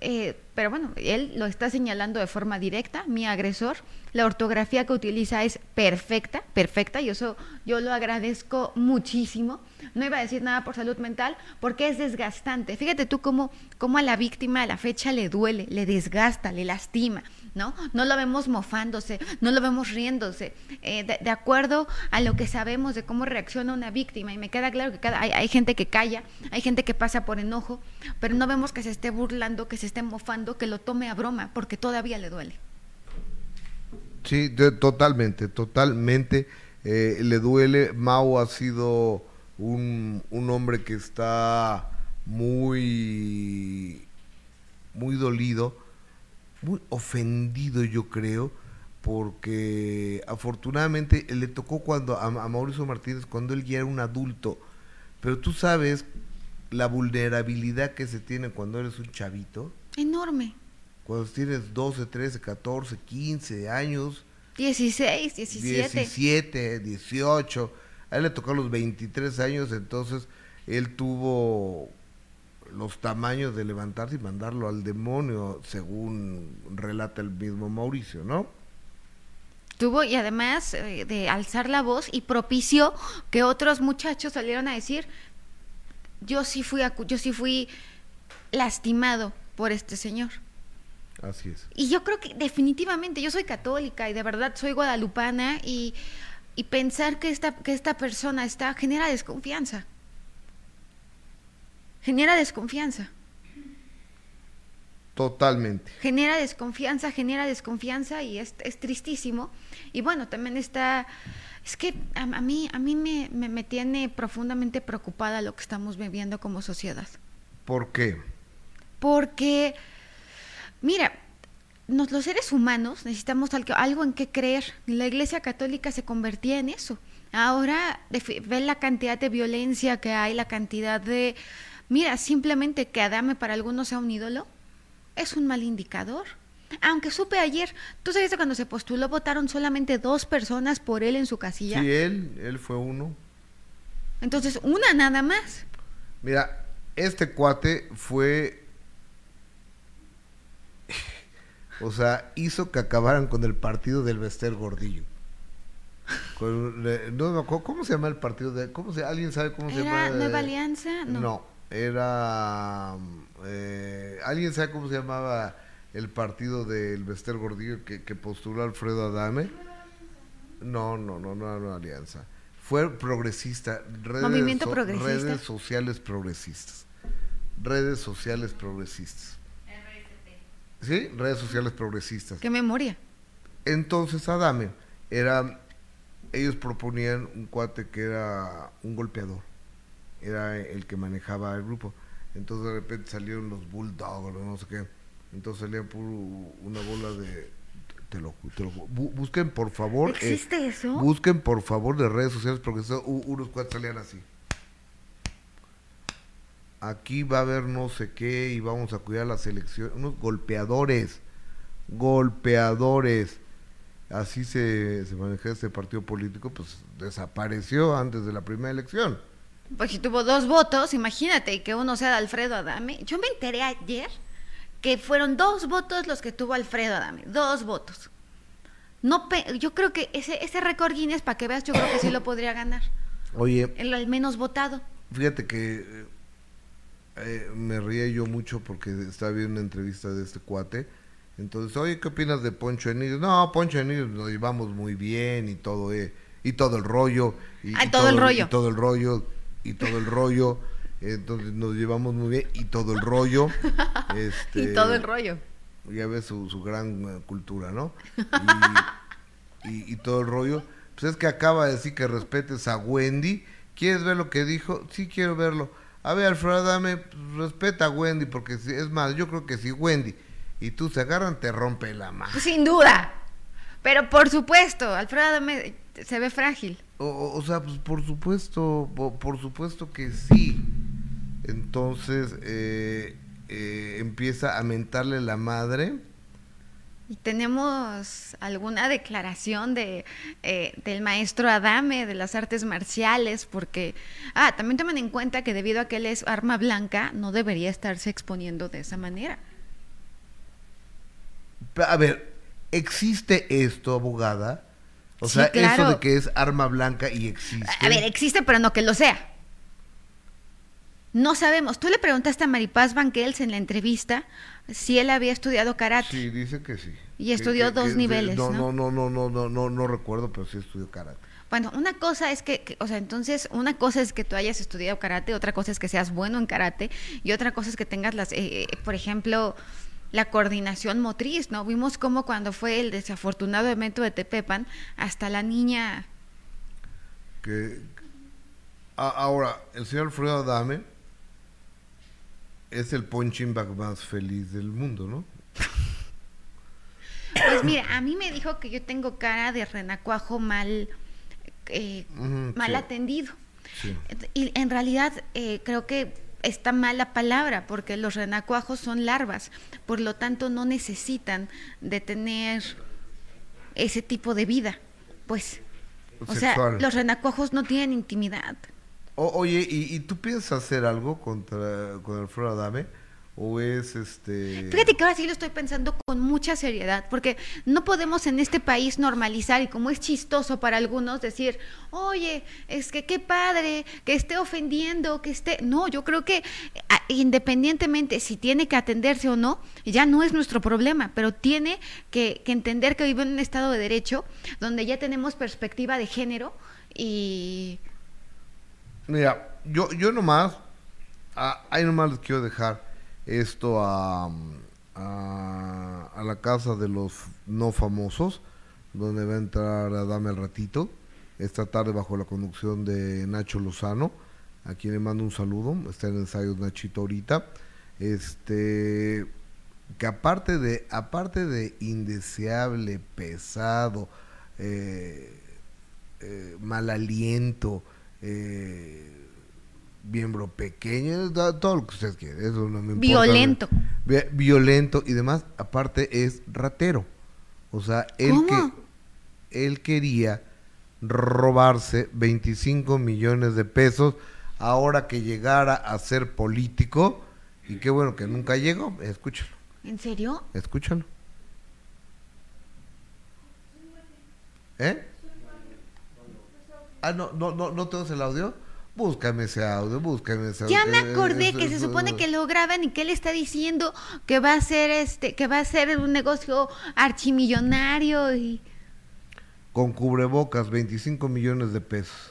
Eh, pero bueno, él lo está señalando de forma directa, mi agresor. La ortografía que utiliza es perfecta, perfecta, y eso yo lo agradezco muchísimo. No iba a decir nada por salud mental, porque es desgastante. Fíjate tú cómo, cómo a la víctima a la fecha le duele, le desgasta, le lastima, ¿no? No lo vemos mofándose, no lo vemos riéndose. Eh, de, acuerdo a lo que sabemos de cómo reacciona una víctima, y me queda claro que cada, hay, hay gente que calla, hay gente que pasa por enojo, pero no vemos que se esté burlando, que se esté mofando, que lo tome a broma, porque todavía le duele. Sí, totalmente, totalmente. Eh, le duele. Mao ha sido un, un, hombre que está muy, muy dolido, muy ofendido, yo creo, porque afortunadamente le tocó cuando a, a Mauricio Martínez cuando él ya era un adulto. Pero tú sabes la vulnerabilidad que se tiene cuando eres un chavito. Enorme cuando tienes 12, 13, 14, 15 años. 16, 17. 17, 18. A él le tocó a los 23 años, entonces él tuvo los tamaños de levantarse y mandarlo al demonio, según relata el mismo Mauricio, ¿no? Tuvo y además eh, de alzar la voz y propició que otros muchachos salieron a decir, yo sí fui, yo sí fui lastimado por este señor. Así es. Y yo creo que definitivamente, yo soy católica y de verdad soy guadalupana y, y pensar que esta, que esta persona está genera desconfianza. Genera desconfianza. Totalmente. Genera desconfianza, genera desconfianza y es, es tristísimo. Y bueno, también está, es que a, a mí, a mí me, me, me tiene profundamente preocupada lo que estamos viviendo como sociedad. ¿Por qué? Porque Mira, nos, los seres humanos necesitamos algo, algo en qué creer. La Iglesia Católica se convertía en eso. Ahora ven la cantidad de violencia que hay, la cantidad de... Mira, simplemente que Adame para algunos sea un ídolo es un mal indicador. Aunque supe ayer, ¿tú sabes que cuando se postuló votaron solamente dos personas por él en su casilla? Sí, él, él fue uno. Entonces, una nada más. Mira, este cuate fue o sea, hizo que acabaran con el partido del Bester Gordillo. Con, no me acuerdo, ¿cómo se llama el partido? De, ¿cómo se, ¿Alguien sabe cómo se llama? ¿Era Nueva Alianza? No. no era... Eh, ¿Alguien sabe cómo se llamaba el partido del Bester Gordillo que, que postuló Alfredo Adame. No, no, no, no, no alianza. Fue progresista. Redes Movimiento so- progresista. Redes sociales progresistas. Redes sociales progresistas. ¿Sí? Redes sociales progresistas. Qué memoria. Entonces Adame era, ellos proponían un cuate que era un golpeador, era el que manejaba el grupo. Entonces de repente salieron los bulldogs, no sé qué. Entonces salía puro una bola de, te lo, ju- te lo ju- bu- busquen por favor. eh, ¿Existe eso? Busquen por favor de redes sociales porque unos cuates salían así. Aquí va a haber no sé qué y vamos a cuidar la selección. Unos golpeadores, golpeadores. Así se, se maneja este partido político, pues desapareció antes de la primera elección. Pues si tuvo dos votos, imagínate que uno sea de Alfredo Adame. Yo me enteré ayer que fueron dos votos los que tuvo Alfredo Adame, dos votos. No, yo creo que ese ese récord Guinness, para que veas, yo creo que sí lo podría ganar. Oye, El al menos votado. fíjate que eh, eh, me reía yo mucho porque estaba viendo una entrevista de este cuate. Entonces, oye, ¿qué opinas de Poncho Enigos? No, Poncho Enigos nos llevamos muy bien y todo, eh, y todo el rollo. Y, Ah, y todo el rollo. Y todo el rollo, y todo el rollo. Entonces nos llevamos muy bien y todo el rollo. este, Y todo el rollo. ya ves su, su gran eh, cultura, ¿no? Y, y- y todo el rollo. Pues es que acaba de decir que respetes a Wendy. ¿Quieres ver lo que dijo? Sí, quiero verlo. A ver, Alfredo, dame, pues, respeta a Wendy, porque si, es más, yo creo que si Wendy y tú se agarran, te rompe la mano. Sin duda. Pero por supuesto, Alfredo Adame se ve frágil. O, sea, pues por supuesto, po- por, supuesto que sí. Entonces, eh, eh, empieza a mentarle la madre. Y tenemos alguna declaración de eh, del maestro Adame de las artes marciales, porque ah, también tomen en cuenta que debido a que él es arma blanca, no debería estarse exponiendo de esa manera. A ver, ¿existe esto, abogada? O Sí, sea, eso de que es arma blanca y existe. A ver, existe, pero no que lo sea. No sabemos. Tú le preguntaste a Maripaz Banquels en la entrevista si él había estudiado karate. Sí, dice que sí. Y estudió que- dos que- niveles, no, ¿no? no, no, no, no, no, no recuerdo, pero sí estudió karate. Bueno, una cosa es que, que- o sea, entonces, una cosa es que tú hayas estudiado karate, otra cosa es que seas bueno en karate, y otra cosa es que tengas las, eh, eh, por ejemplo, la coordinación motriz, ¿no? Vimos cómo cuando fue el desafortunado evento de Tepepan, hasta la niña, Que, a- ahora, el señor Alfredo Adame es el punching bag más feliz del mundo, ¿no? pues mira, a mí me dijo que yo tengo cara de renacuajo mal, eh, mal sí. atendido. Sí. Y en realidad eh, creo que está mal la palabra porque los renacuajos son larvas, por lo tanto no necesitan de tener ese tipo de vida. Pues, o sea, los renacuajos no tienen intimidad. O- oye, ¿y, y tú piensas hacer algo contra con Alfredo Adame? ¿O es este.? Fíjate que ahora sí lo estoy pensando con mucha seriedad, porque no podemos en este país normalizar y como es chistoso para algunos decir, oye, es que qué padre, que esté ofendiendo, que esté... No, yo creo que a- independientemente si tiene que atenderse o no, ya no es nuestro problema, pero tiene que, que entender que vive en un estado de derecho donde ya tenemos perspectiva de género y... Mira, yo, yo nomás, a- ahí nomás les quiero dejar esto a, a, a la casa de los no famosos, donde va a entrar Adame al ratito, esta tarde bajo la conducción de Nacho Lozano, a quien le mando un saludo, está en ensayos Nachito ahorita, este que aparte de, aparte de indeseable, pesado, eh, eh, mal aliento, eh, miembro pequeño, todo lo que ustedes quieran, eso no me importa. Violento. Vi- violento y demás, aparte es ratero. O sea, él ¿Cómo? que él quería robarse 25 millones de pesos ahora que llegara a ser político y qué bueno que nunca llegó, escúchalo, ¿En serio? escúchalo. ¿Eh? Ah, no, no, no, ¿no tenemos el audio? Búscame ese audio, búscame ese audio. Ya me acordé eso- que se eso- supone que lo graban y que él está diciendo que va a ser este, que va a ser un negocio archimillonario y Con cubrebocas, 25 millones de pesos.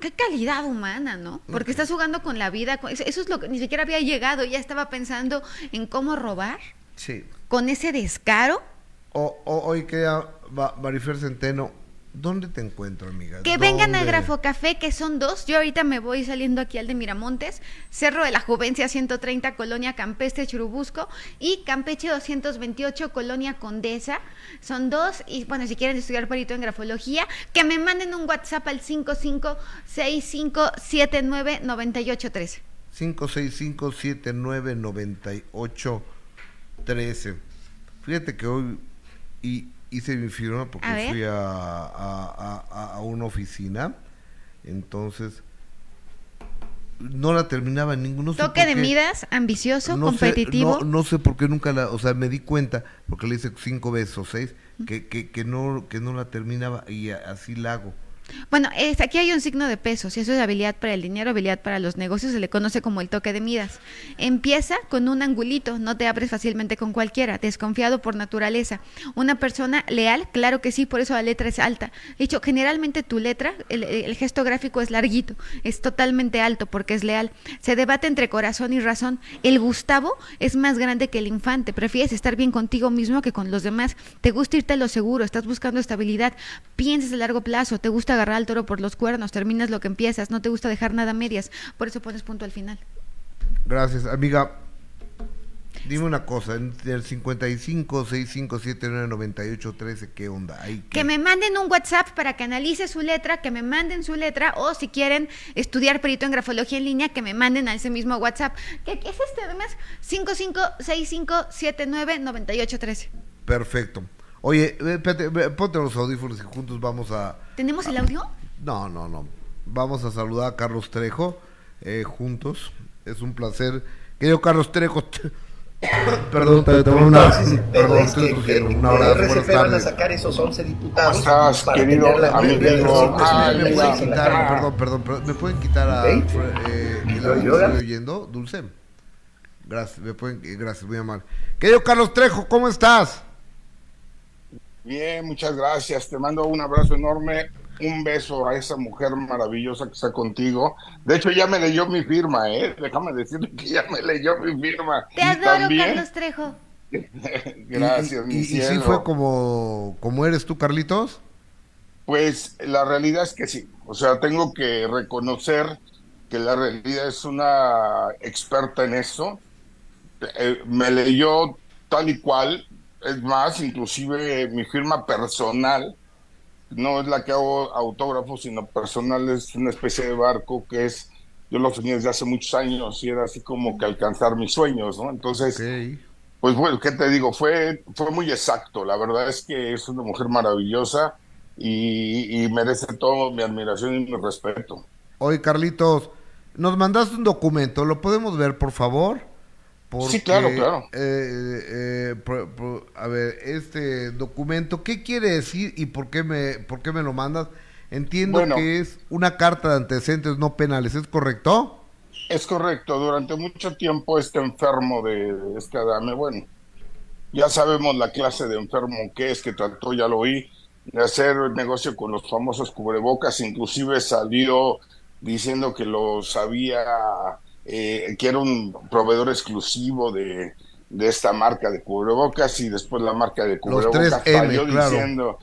qué calidad humana, ¿no? Porque estás jugando con la vida, eso es lo que ni siquiera había llegado, ya estaba pensando en cómo robar Sí. con ese descaro. O, o- hoy queda Ma- Marifer Centeno. ¿Dónde te encuentro, amiga? Que vengan a ¿Dónde? Grafo Café, que son dos. Yo ahorita me voy saliendo aquí al de Miramontes, Cerro de la Juvencia 130, Colonia Campestre, Churubusco, y Campeche 228, Colonia Condesa. Son dos. Y bueno, si quieren estudiar perito en grafología, que me manden un WhatsApp al 5565799813. 565-7998-13. Fíjate que hoy y, hice mi firma porque A fui a, a- a- una oficina. Entonces, no la terminaba ninguno. no sé Toque de qué. Midas, ambicioso, No sé- competitivo. no, no sé por qué nunca la, o sea, me di cuenta, porque le hice cinco veces o seis, que, que, que no, que no la terminaba y así la hago. Bueno, es- aquí hay un signo de pesos y eso es habilidad para el dinero, habilidad para los negocios, se le conoce como el toque de Midas. Empieza con un angulito, no te abres fácilmente con cualquiera, desconfiado por naturaleza. Una persona leal, claro que sí, por eso la letra es alta. De hecho, generalmente tu letra, el, el gesto gráfico es larguito, es totalmente alto porque es leal. Se debate entre corazón y razón. El Gustavo es más grande que el infante, prefieres estar bien contigo mismo que con los demás. Te gusta irte a lo seguro, estás buscando estabilidad, piensas a largo plazo, te gusta agarrar al toro por los cuernos, terminas lo que empiezas, no te gusta dejar nada a medias, por eso pones punto al final. Gracias, amiga. Dime una cosa, en el 55 6579 98 13, ¿qué onda? Ahí, ¿qué? Que me manden un WhatsApp para que analice su letra, que me manden su letra, o si quieren estudiar perito en grafología en línea, que me manden a ese mismo WhatsApp. ¿Qué, qué es este además? 5565799813. Perfecto. Oye, espérate, ve, ponte los audífonos y juntos vamos a... ¿Tenemos el audio? No, no, no. Vamos a saludar a Carlos Trejo eh, juntos. Es un placer. Querido Carlos Trejo. Perdón, te, mando una, perdón, estoy tosiendo. un abrazo, buenas tardes. sacar esos 11 diputados. ¿Cómo estás, querido amigo? de Ah, ¿Me pueden quitar, perdón, perdón, perdón, me pueden quitar a eh, el ¿Lo audio que estoy oyendo? Dulce. Gracias, me pueden, eh, gracias, muy amable. Querido Carlos Trejo, ¿cómo estás? Bien, muchas gracias. Te mando un abrazo enorme, un beso a esa mujer maravillosa que está contigo. De hecho, ya me leyó mi firma, ¿eh? Déjame decirle que ya me leyó mi firma. Te Y adoro, también- Carlos Trejo. Gracias, ¿Y, mi y- y sí cielo. fue como, como eres tú, Carlitos? Pues la realidad es que sí. O sea, tengo que reconocer que la realidad es una experta en eso. Eh, me leyó tal y cual. Es más, inclusive mi firma personal no es la que hago autógrafos, sino personal es una especie de barco que es, yo lo soñé desde hace muchos años y era así como que alcanzar mis sueños, ¿no? Entonces, pues bueno, ¿qué te digo? Fue, fue muy exacto. La verdad es que es una mujer maravillosa y, y merece todo mi admiración y mi respeto. Oye, Carlitos, nos mandaste un documento, ¿lo podemos ver, por favor? Sí, claro, claro. eh, eh, pro- pro- a ver, este documento, ¿qué quiere decir y por qué me, por qué me lo mandas? Entiendo Bueno. que es una carta de antecedentes no penales, ¿es correcto? Es correcto, durante mucho tiempo este enfermo de este Adame, bueno, ya sabemos la clase de enfermo que es, que trató, ya lo oí, de hacer negocio con los famosos cubrebocas, inclusive salió diciendo que los había, eh, que era un proveedor exclusivo de, de esta marca de cubrebocas y después la marca de cubrebocas 3M, salió claro. diciendo,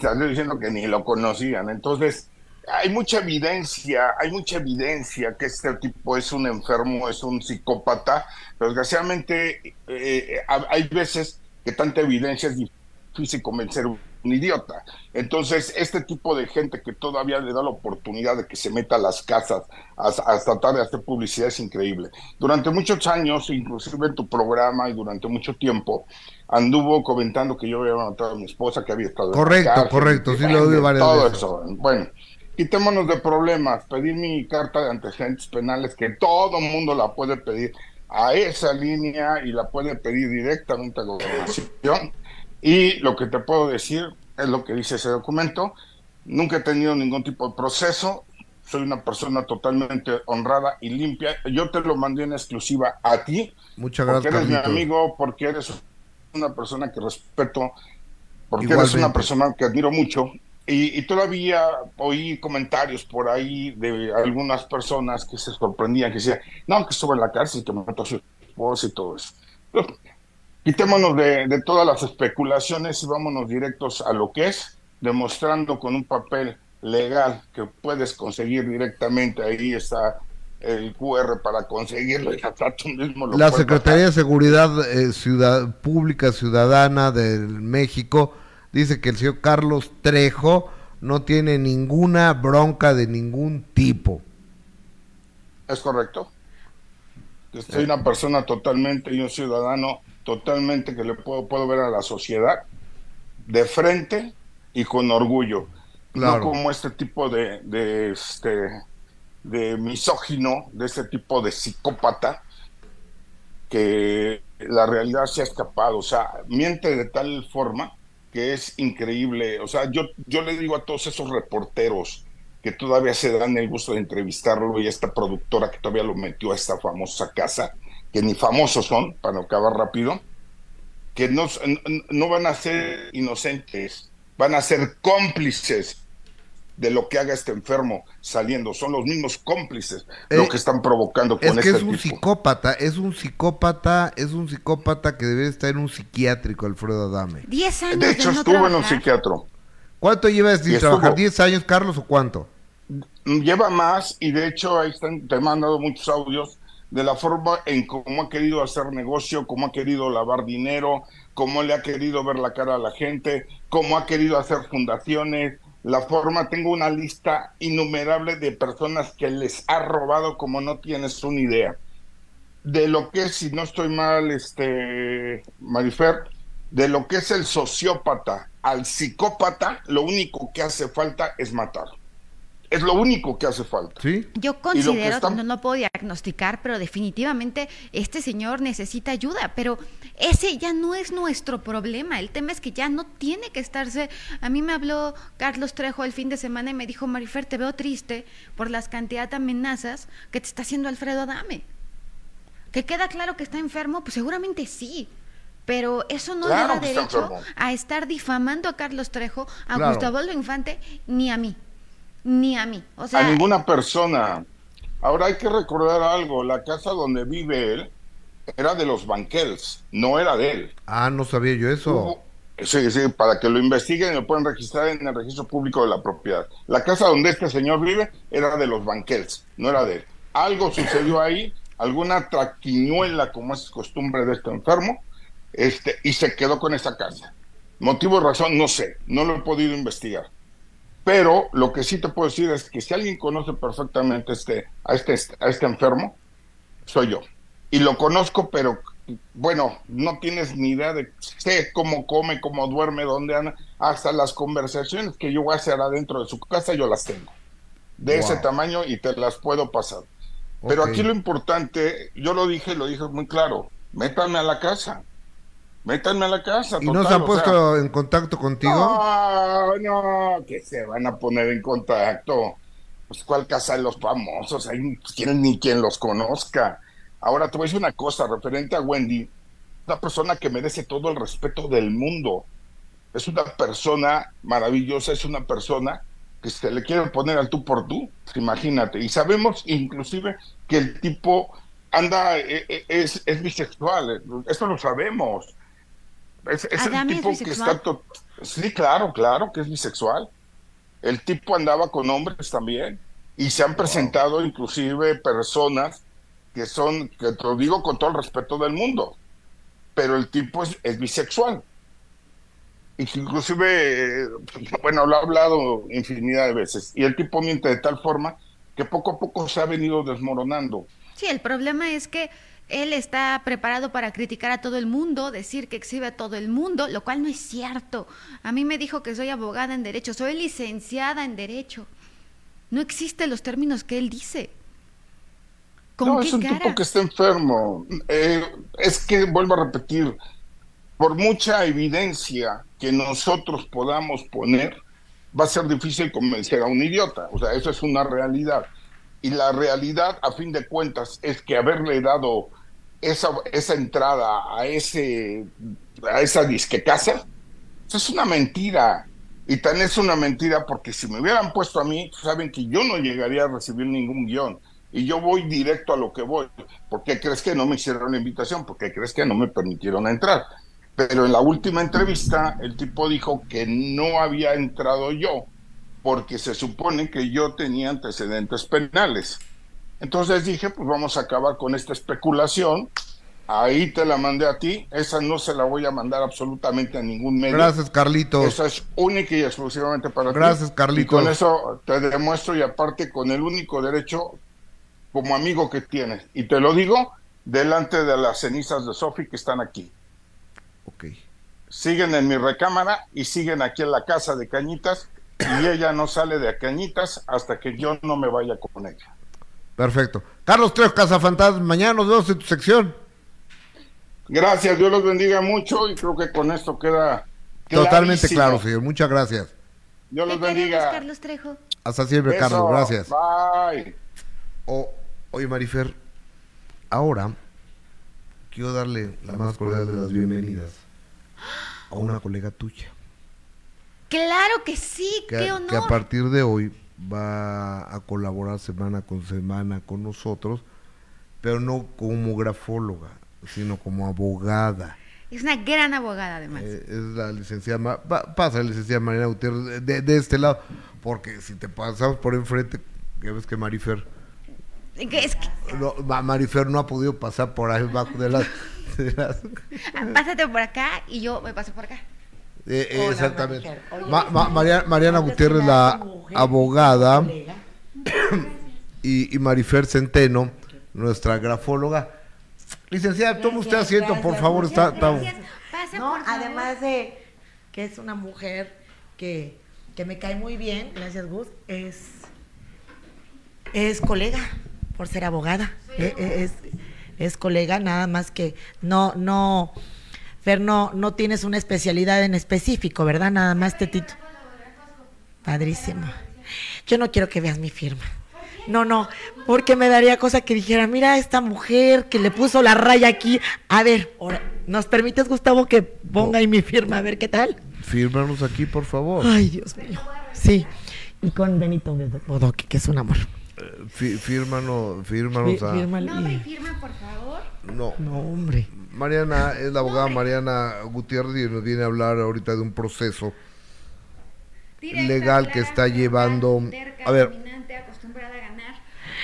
salió diciendo que ni lo conocían. Entonces, hay mucha evidencia, hay mucha evidencia que este tipo es un enfermo, es un psicópata, pero desgraciadamente eh, ha- hay veces que tanta evidencia es difícil convencer a un idiota. Entonces, este tipo de gente que todavía le da la oportunidad de que se meta a las casas hasta, hasta tratar de hacer publicidad es increíble. Durante muchos años, inclusive en tu programa y durante mucho tiempo, anduvo comentando que yo había matado a mi esposa, que había estado en la Correcto, cárcel, correcto, sí lo bueno, varias todo veces. eso. Bueno, quitémonos de problemas. Pedir mi carta de antecedentes penales, que todo mundo la puede pedir a esa línea y la puede pedir directamente a gobernación. Y lo que te puedo decir es lo que dice ese documento. Nunca he tenido ningún tipo de proceso. soy una persona totalmente honrada y limpia. Yo te lo mandé en exclusiva a ti. Muchas Porque gracias, eres mi amigo, porque eres una persona que respeto, porque eres una persona que admiro mucho. Y, y todavía oí comentarios por ahí de algunas personas que se sorprendían, que decían, no, que estuvo en la cárcel, que mató a su esposa y todo eso. Quitémonos de, de todas las especulaciones y vámonos directos a lo que es, demostrando con un papel legal que puedes conseguir directamente, ahí está el QR para conseguirlo y hasta tú mismo lo La Secretaría de Seguridad eh, Ciudad- Pública Ciudadana de México dice que el señor Carlos Trejo no tiene ninguna bronca de ningún tipo. ¿Es correcto? Soy una persona totalmente y un ciudadano totalmente que le puedo, puedo ver a la sociedad de frente y con orgullo. Claro. No como este tipo de, de, este, de misógino, de este tipo de psicópata que la realidad se ha escapado. O sea, miente de tal forma que es increíble. O sea, yo, yo le digo a todos esos reporteros que todavía se dan el gusto de entrevistarlo y esta productora que todavía lo metió a esta famosa casa, que ni famosos son, para acabar rápido, que no, no van a ser inocentes, van a ser cómplices de lo que haga este enfermo saliendo. Son los mismos cómplices lo Eh, que están provocando con Es que este es un tipo. psicópata, es un psicópata, es un psicópata que debe estar en un psiquiátrico, Alfredo Adame. 10 años De hecho, no estuvo en un psiquiatro. ¿Cuánto llevas sin trabajar? ¿10 años, Carlos, o cuánto? Lleva más y de hecho ahí están, te he mandado muchos audios de la forma en cómo ha querido hacer negocio, cómo ha querido lavar dinero, cómo le ha querido ver la cara a la gente, cómo ha querido hacer fundaciones, la forma, tengo una lista innumerable de personas que les ha robado como no tienes una idea. De lo que si no estoy mal, este, Marifer, de lo que es el sociópata al psicópata, lo único que hace falta es matar. Es lo único que hace falta. ¿Sí? Yo considero, están- no, no puedo diagnosticar, pero definitivamente este señor necesita ayuda, pero ese ya no es nuestro problema. El tema es que ya no tiene que estarse. A mí me habló Carlos Trejo el fin de semana y me dijo, Marifer, te veo triste por las cantidad de amenazas que te está haciendo Alfredo Adame. ¿Que queda claro que está enfermo? Pues seguramente sí. Pero eso no Claro le da está derecho a estar difamando a Carlos Trejo, a Claro. Gustavo Infante, ni a mí. Ni a mí. O sea, a ninguna persona. Ahora hay que recordar algo, la casa donde vive él era de los Banquels, no era de él. Ah, no sabía yo eso. Hubo- Sí, sí, para que lo investiguen y lo puedan registrar en el registro público de la propiedad. La casa donde este señor vive era de los Banquels, no era de él. Algo sucedió ahí, alguna traquiñuela, como es costumbre de este enfermo, este, y se quedó con esa casa. Motivo razón, no sé, no lo he podido investigar. Pero lo que sí te puedo decir es que si alguien conoce perfectamente este, a, este, a este enfermo, soy yo. Y lo conozco, pero bueno, no tienes ni idea de sé cómo come, cómo duerme, dónde anda, hasta las conversaciones que yo voy a hacer adentro de su casa, yo las tengo. De ese tamaño y te las puedo pasar. Pero aquí lo importante, yo lo dije, lo dije muy claro, métanme a la casa. Métanme a la casa. ¿Y no total, se han puesto sea, en contacto contigo? no, no, que se van a poner en contacto. Pues cuál casa de los famosos, ahí quieren ni quien los conozca. Ahora te voy a decir una cosa referente a Wendy, una persona que merece todo el respeto del mundo. Es una persona maravillosa, es una persona que se le quiere poner al tú por tú, pues imagínate. Y sabemos inclusive que el tipo anda, eh, eh, es, es bisexual, eso lo sabemos. Es, es el ¿Adame es tipo que está... to- Sí, claro, claro que es bisexual. El tipo andaba con hombres también. Y se han presentado inclusive personas que son, que te lo digo con todo el respeto del mundo, pero el tipo es, es bisexual. Y que inclusive, eh, bueno, lo ha hablado infinidad de veces. Y el tipo miente de tal forma que poco a poco se ha venido desmoronando. Sí, el problema es que él está preparado para criticar a todo el mundo, decir que exhibe a todo el mundo, lo cual no es cierto. A mí me dijo que soy abogada en derecho, soy licenciada en derecho. No existen los términos que él dice. ¿Con no, qué es un cara? tipo que está enfermo. Eh, es que, vuelvo a repetir, por, por mucha evidencia que nosotros podamos poner, va a ser difícil convencer a un idiota. O sea, eso es una realidad. Y la realidad, a fin de cuentas, es que haberle dado esa, esa entrada a, ese, a esa disque casa, eso es una mentira. Y tan es una mentira porque si me hubieran puesto a mí, saben que yo no llegaría a recibir ningún guion. Y yo voy directo a lo que voy. ¿Por qué crees que no me hicieron la invitación? ¿Por qué crees que no me permitieron entrar? Pero en la última entrevista, el tipo dijo que no había entrado yo porque se supone que yo tenía antecedentes penales. Entonces dije, pues vamos a acabar con esta especulación. Ahí te la mandé a ti. Esa no se la voy a mandar absolutamente a ningún medio. Gracias, Carlitos. Esa es única y exclusivamente para ti. Gracias, Carlitos. Y con eso te demuestro y aparte con el único derecho como amigo que tienes. Y te lo digo delante de las cenizas de Sofi que están aquí. Ok. Siguen en mi recámara y siguen aquí en la casa de Cañitas y ella no sale de Cañitas hasta que yo no me vaya con ella. Perfecto. Carlos Trejo Cazafantasmas, mañana nos vemos en tu sección. Gracias, Dios los bendiga mucho y creo que con esto queda Totalmente claro, señor. Muchas gracias. Dios los bendiga. Carlos Trejo. Hasta siempre, Beso. Carlos. Gracias. Bye. O, oye, Marifer, ahora quiero darle la más cordial de las bienvenidas a una colega tuya. Claro que sí, que, qué honor. que a partir de hoy va a colaborar semana con semana con nosotros, pero no como grafóloga, sino como abogada. Es una gran abogada, además. Eh, es la licenciada, pa- pasa la licenciada Mariana Gutiérrez de, de este lado, porque si te pasamos por enfrente, ya ves que Marifer, es que- no, Ma- Marifer no ha podido pasar por ahí abajo de las... de las- ah, pásate por acá y yo me paso por acá. Eh, eh, Hola, exactamente. Marifer. Oye, Ma- Ma- María- Mariana Gutiérrez, la mujer, abogada, y, y Marifer Centeno, nuestra grafóloga. Licenciada, tome usted Gracias, asiento, por favor. Está, muchas está- gracias. No, además de que es una mujer que, que me cae muy bien, gracias Gus, es, es colega por ser abogada. Eh, Es, es colega, nada más que no, no, Fer, no, no tienes una especialidad en específico, ¿verdad? Nada más te tit- Padrísimo. Yo no quiero que veas mi firma. No, no, porque me daría cosa que dijera, mira esta mujer que le puso la raya aquí. A ver, ¿nos permites, Gustavo, que ponga ahí mi firma? A ver qué tal. Fírmanos aquí, por favor. Ay, Dios mío. Sí. Y con Benito Bodoque, que es un amor. Eh, fí- fírmanos, fírmanos Fí- a... Nombre y firma, por favor. No. No, hombre. Mariana es la abogada Mariana Gutiérrez y nos viene a hablar ahorita de un proceso legal que está llevando. A ver, dominante, acostumbrada a ganar.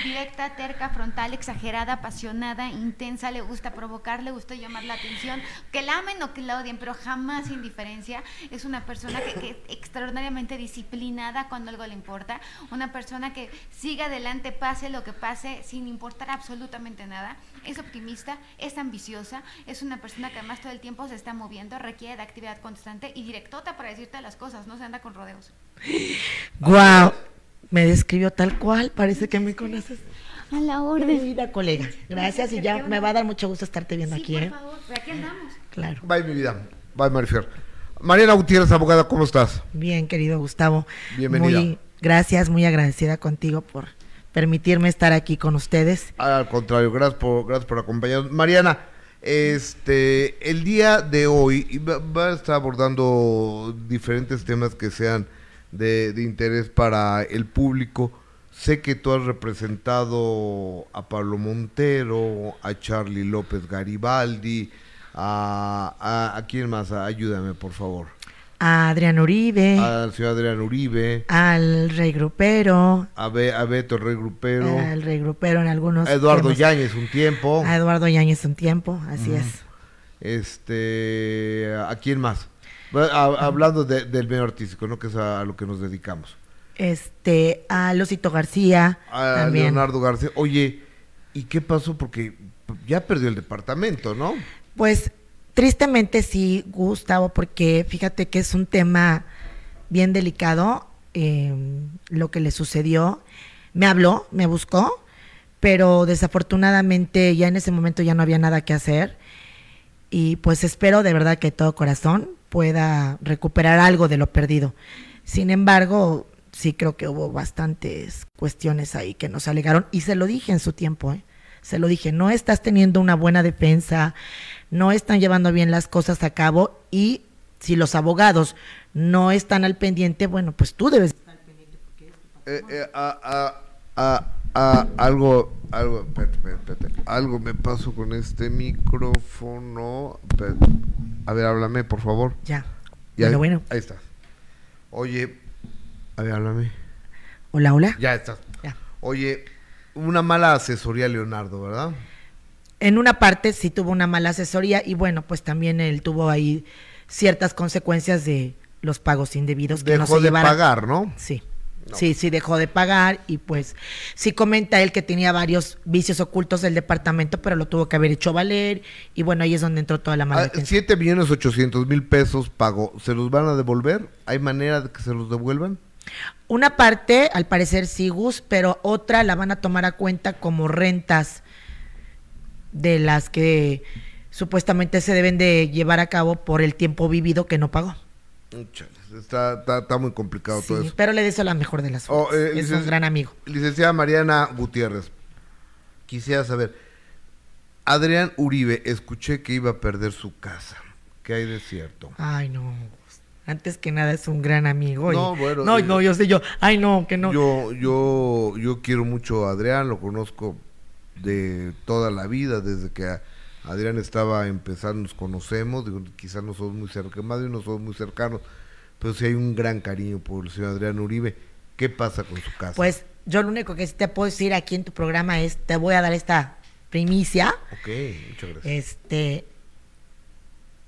Directa, terca, frontal, exagerada, apasionada, intensa, le gusta provocar, le gusta llamar la atención, que la amen o que la odien, pero jamás indiferencia. Es una persona que, que extraordinariamente disciplinada cuando algo le importa, una persona que sigue adelante, pase lo que pase, sin importar absolutamente nada. Es optimista, es ambiciosa, es una persona que además todo el tiempo se está moviendo, requiere de actividad constante y directota para decirte las cosas, no se anda con rodeos. Guau. Me describió tal cual, parece que me conoces. A la orden. vida, colega. Gracias y ya me va a dar mucho gusto estarte viendo aquí, ¿eh? favor, aquí andamos. Claro. bye mi vida. Bye Marifer. Mariana Gutiérrez, abogada, ¿cómo estás? Bien, querido Gustavo. Bienvenida. Muy, gracias, muy agradecida contigo por permitirme estar aquí con ustedes. Al contrario, gracias por, gracias por acompañarnos. Mariana, este, el día de hoy y va, va a estar abordando diferentes temas que sean de, de interés para el público. Sé que tú has representado a Pablo Montero, a Charlie López Garibaldi, a, a, ¿a quién más? Ayúdame, por favor. A Adrián Uribe, Al señor Adrián Uribe, al Rey Grupero, a, Be- a Beto el Rey Grupero, al Rey Grupero en algunos. a Eduardo. Yáñez un tiempo. A Eduardo Yáñez un tiempo, así es. Este, ¿a quién más? Hablando de- del medio artístico, ¿no? Que es a, a lo que nos dedicamos. Este, a Losito García, A también. Leonardo García. Oye, ¿y qué pasó? Porque ya perdió el departamento, ¿no? Pues tristemente sí, Gustavo, porque fíjate que es un tema bien delicado eh, lo que le sucedió. Me habló, me buscó, pero desafortunadamente ya en ese momento ya no había nada que hacer. Y pues espero de verdad que de todo corazón pueda recuperar algo de lo perdido. Sin embargo, sí creo que hubo bastantes cuestiones ahí que nos alegaron y se lo dije en su tiempo, ¿eh? se lo dije, no estás teniendo una buena defensa, no están llevando bien las cosas a cabo y si los abogados no están al pendiente, bueno, pues tú debes estar al pendiente. A, a, a, a- algo, algo, espérate, espérate, espérate. algo me pasó con este micrófono. Espérate. A ver, háblame, por favor. Ya. Ya, Bueno, bueno. Ahí está. Oye, a ver, háblame. Hola, hola. Ya estás. Ya. Oye, una mala asesoría, Leonardo, ¿verdad? En una parte sí tuvo una mala asesoría y bueno, pues también él tuvo ahí ciertas consecuencias de los pagos indebidos que no Dejó se de pagar, ¿no? Sí. Sí, sí dejó de pagar y pues sí comenta él que tenía varios vicios ocultos del departamento, pero lo tuvo que haber hecho valer y bueno, ahí es donde entró toda la mala Ah, defensa. 7 millones 800 mil pesos pagó. ¿Se los van a devolver? ¿Hay manera de que se los devuelvan? Una parte, al parecer sí, Gus, pero otra la van a tomar a cuenta como rentas de las que supuestamente se deben de llevar a cabo por el tiempo vivido que no pagó. Chales, Está, está, está muy complicado todo Sí, eso. pero le deseo la mejor de las Oh, suertes. eh, es un gran amigo. Licenciada Mariana Gutiérrez, quisiera saber, Adrián Uribe, escuché que iba a perder su casa. ¿Qué hay de cierto? Ay, no. Antes que nada es un gran amigo. y- No, bueno, No, eh, no, yo sé yo. Ay, no, que no. Yo, yo, yo quiero mucho a Adrián, lo conozco de toda la vida, desde que Adrián estaba empezando, nos conocemos, digo, quizás no somos muy cercanos, más bien no somos muy cercanos, pero sí hay un gran cariño por el señor Adrián Uribe. ¿Qué pasa con su casa? Pues yo lo único que sí te puedo decir aquí en tu programa es, te voy a dar esta primicia. Ok, muchas gracias. Este,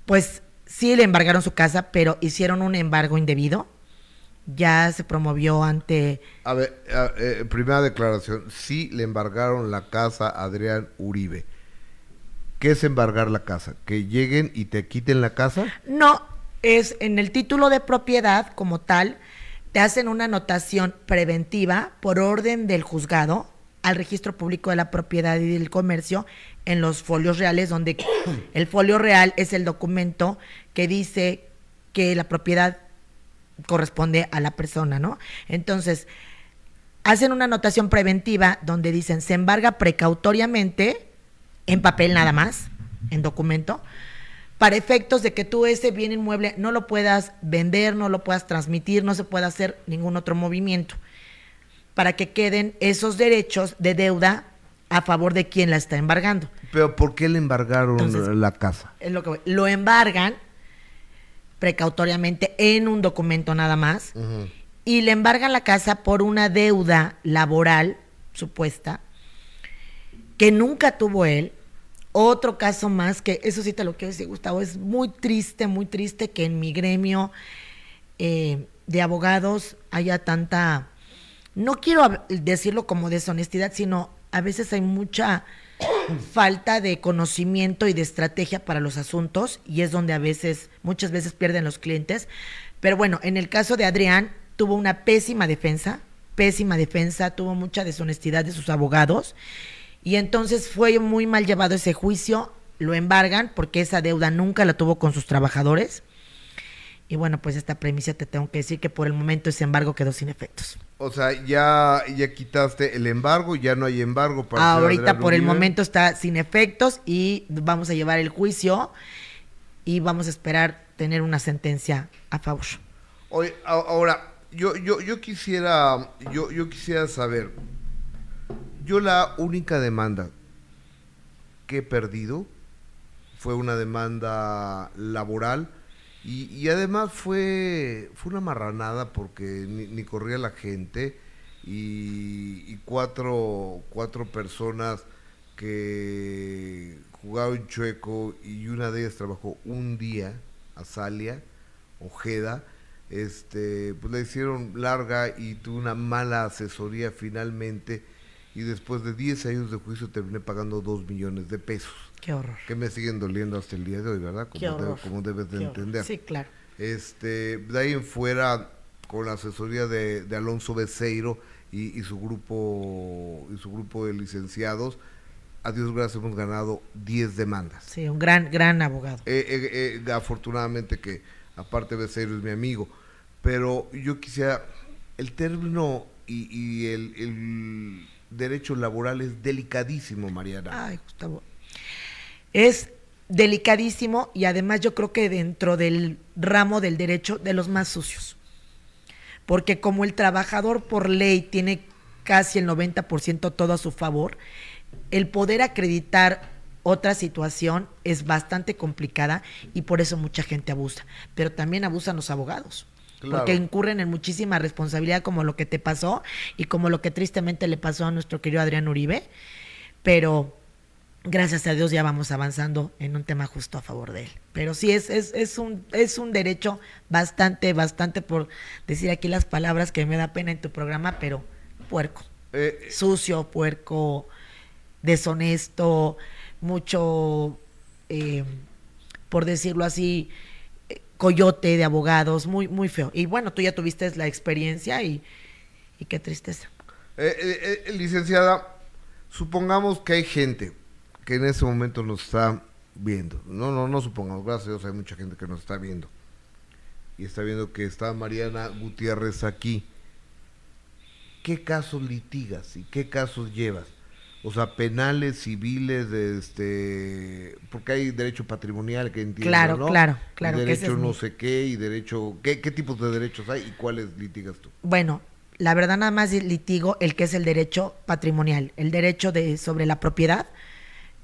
pues sí le embargaron su casa, pero hicieron un embargo indebido. Ya se promovió ante A ver, a- eh, primera declaración, sí le embargaron la casa a Adrián Uribe. ¿Qué es embargar la casa? ¿Que lleguen y te quiten la casa? No, es en el título de propiedad como tal, te hacen una anotación preventiva por orden del juzgado al registro público de la propiedad y del comercio en los folios reales, donde el folio real es el documento que dice que la propiedad corresponde a la persona, ¿no? Entonces, hacen una anotación preventiva donde dicen se embarga precautoriamente en papel nada más, en documento, para efectos de que tú ese bien inmueble no lo puedas vender, no lo puedas transmitir, no se pueda hacer ningún otro movimiento, para que queden esos derechos de deuda a favor de quien la está embargando. Pero ¿por qué le embargaron Entonces- la casa? Es lo que voy. Lo embargan precautoriamente en un documento nada más y le embargan la casa por una deuda laboral supuesta que nunca tuvo él. Otro caso más que, eso sí te lo quiero decir, Gustavo, es muy triste, muy triste que en mi gremio eh, de abogados haya tanta, no quiero decirlo como deshonestidad, sino a veces hay mucha falta de conocimiento y de estrategia para los asuntos y es donde a veces, muchas veces pierden los clientes. Pero bueno, en el caso de Adrián, tuvo una pésima defensa, pésima defensa, tuvo mucha deshonestidad de sus abogados y entonces fue muy mal llevado ese juicio, lo embargan porque esa deuda nunca la tuvo con sus trabajadores. Y bueno, pues esta premisa te tengo que decir que por el momento ese embargo quedó sin efectos. O sea, ya, ya quitaste el embargo, ya no hay embargo para Ahorita por el momento está sin efectos y vamos a llevar el juicio y vamos a esperar tener una sentencia a favor. Oye, a- ahora, yo, yo, yo quisiera, yo, yo quisiera saber, yo la única demanda que he perdido fue una demanda laboral y, además fue, fue una marranada porque ni, corría la gente y, cuatro, cuatro personas que jugaron chueco y una de ellas trabajó un día, Azalia, Ojeda, este, pues la hicieron larga y tuve una mala asesoría finalmente y después de 10 años de juicio terminé pagando 2 millones de pesos. Qué horror. Que me siguen doliendo hasta el día de hoy, ¿verdad? Como, Qué como debes de Qué horror. entender. Sí, claro. Este, de ahí en fuera, con la asesoría de, de Alonso Becerro y, y su grupo y su grupo de licenciados, a Dios gracias hemos ganado 10 demandas. Sí, un gran, gran abogado. Eh, eh, eh, afortunadamente que aparte Becerro es mi amigo, pero yo quisiera, el término y, y el, el derecho laboral es delicadísimo, Mariana. Ay, Gustavo. Es delicadísimo y además yo creo que dentro del ramo del derecho de los más sucios. Porque como el trabajador por ley tiene casi el 90% todo a su favor, el poder acreditar otra situación es bastante complicada y por eso mucha gente abusa. Pero también abusan los abogados. Claro. Porque incurren en muchísima responsabilidad como lo que te pasó y como lo que tristemente le pasó a nuestro querido Adrián Uribe. Pero gracias a Dios ya vamos avanzando en un tema justo a favor de él. Pero sí, es, es, es, un, es un derecho bastante, bastante por decir aquí las palabras que me da pena en tu programa, pero puerco. Eh, Sucio, puerco, deshonesto, mucho, eh, por decirlo así, coyote de abogados, muy, muy feo. Y bueno, tú ya tuviste la experiencia y, qué tristeza. Eh, eh, eh, licenciada, supongamos que hay gente que en ese momento nos está viendo. No, no, no supongamos, gracias a Dios hay mucha gente que nos está viendo. Y está viendo que está Mariana Gutiérrez aquí. ¿Qué casos litigas y qué casos llevas? O sea, penales, civiles, este, porque hay derecho patrimonial que entiendo, Claro, ¿no? claro, Y claro, que ese Derecho es no mi- sé qué y derecho, ¿qué, ¿qué tipos de derechos hay y cuáles litigas tú? Bueno, la verdad nada más litigo el que es el derecho patrimonial, el derecho de sobre la propiedad.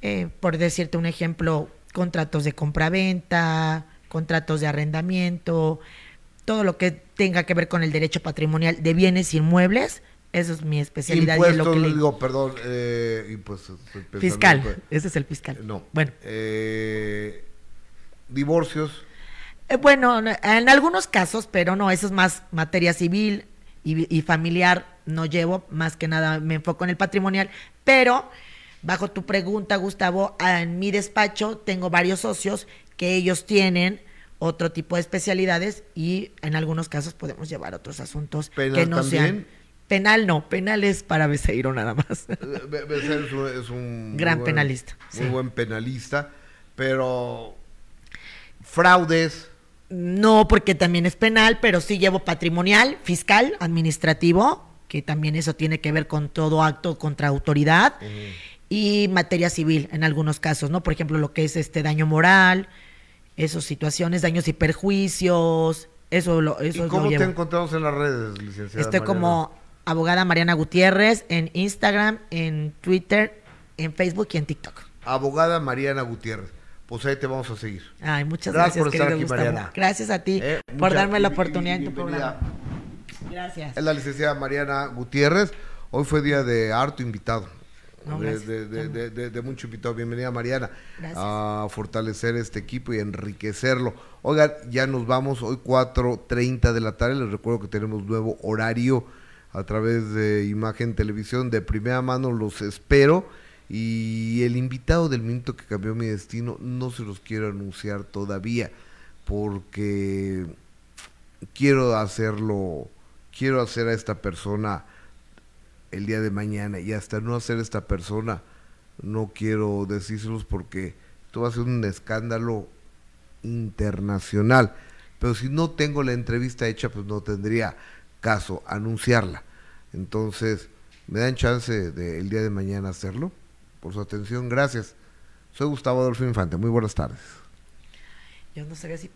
Eh, por decirte un ejemplo, contratos de compraventa, contratos de arrendamiento, todo lo que tenga que ver con el derecho patrimonial de bienes inmuebles, eso es mi especialidad y es lo que le- digo, perdón, eh, impuestos. pensando, Fiscal, pues, ese es el fiscal. No. Bueno. Eh, divorcios. Eh, bueno, no, en algunos casos, pero no, eso es más materia civil y, y familiar, no llevo, más que nada me enfoco en el patrimonial, pero bajo tu pregunta, Gustavo, en mi despacho tengo varios socios que ellos tienen otro tipo de especialidades y en algunos casos podemos llevar otros asuntos ¿Penal que no sean... Penal no, penal es para Beseiro nada más. Be- Becerra es un, es un Gran buen- penalista, Muy sí. buen penalista, pero fraudes. No, porque también es penal, pero sí llevo patrimonial, fiscal, administrativo, que también eso tiene que ver con todo acto contra autoridad, y materia civil en algunos casos, ¿no? Por ejemplo, lo que es este daño moral, esas situaciones, daños y perjuicios, eso lo, eso ¿Y lo cómo te llevo. encontramos en las redes, licenciada? Estoy Mariana? como abogada Mariana Gutiérrez en Instagram, en Twitter, en Facebook y en TikTok. Abogada Mariana Gutiérrez. Pues ahí te vamos a seguir. Ay, muchas gracias, por estar aquí, Gustavo. Mariana. Gracias a ti Eh, por darme la oportunidad en tu programa. Gracias. Es la licenciada Mariana Gutiérrez. Hoy fue día de harto invitado. No, gracias. de- de- de mucho invitado. Bienvenida Mariana. Gracias. A fortalecer este equipo y enriquecerlo. Oigan, ya nos vamos. Hoy 4.30 de la tarde. Les recuerdo que tenemos nuevo horario a través de Imagen Televisión. De primera mano los espero. Y el invitado del minuto que cambió mi destino no se los quiero anunciar todavía. Porque quiero hacerlo, quiero hacer a esta persona el día de mañana y hasta no hacer esta persona no quiero decírselos porque esto va a ser un escándalo internacional. Pero si no tengo la entrevista hecha, pues no tendría caso anunciarla. Entonces, ¿me dan chance de el día de mañana hacerlo? Por su atención, gracias. Soy Gustavo Adolfo Infante. Muy buenas tardes. Yo no sabía si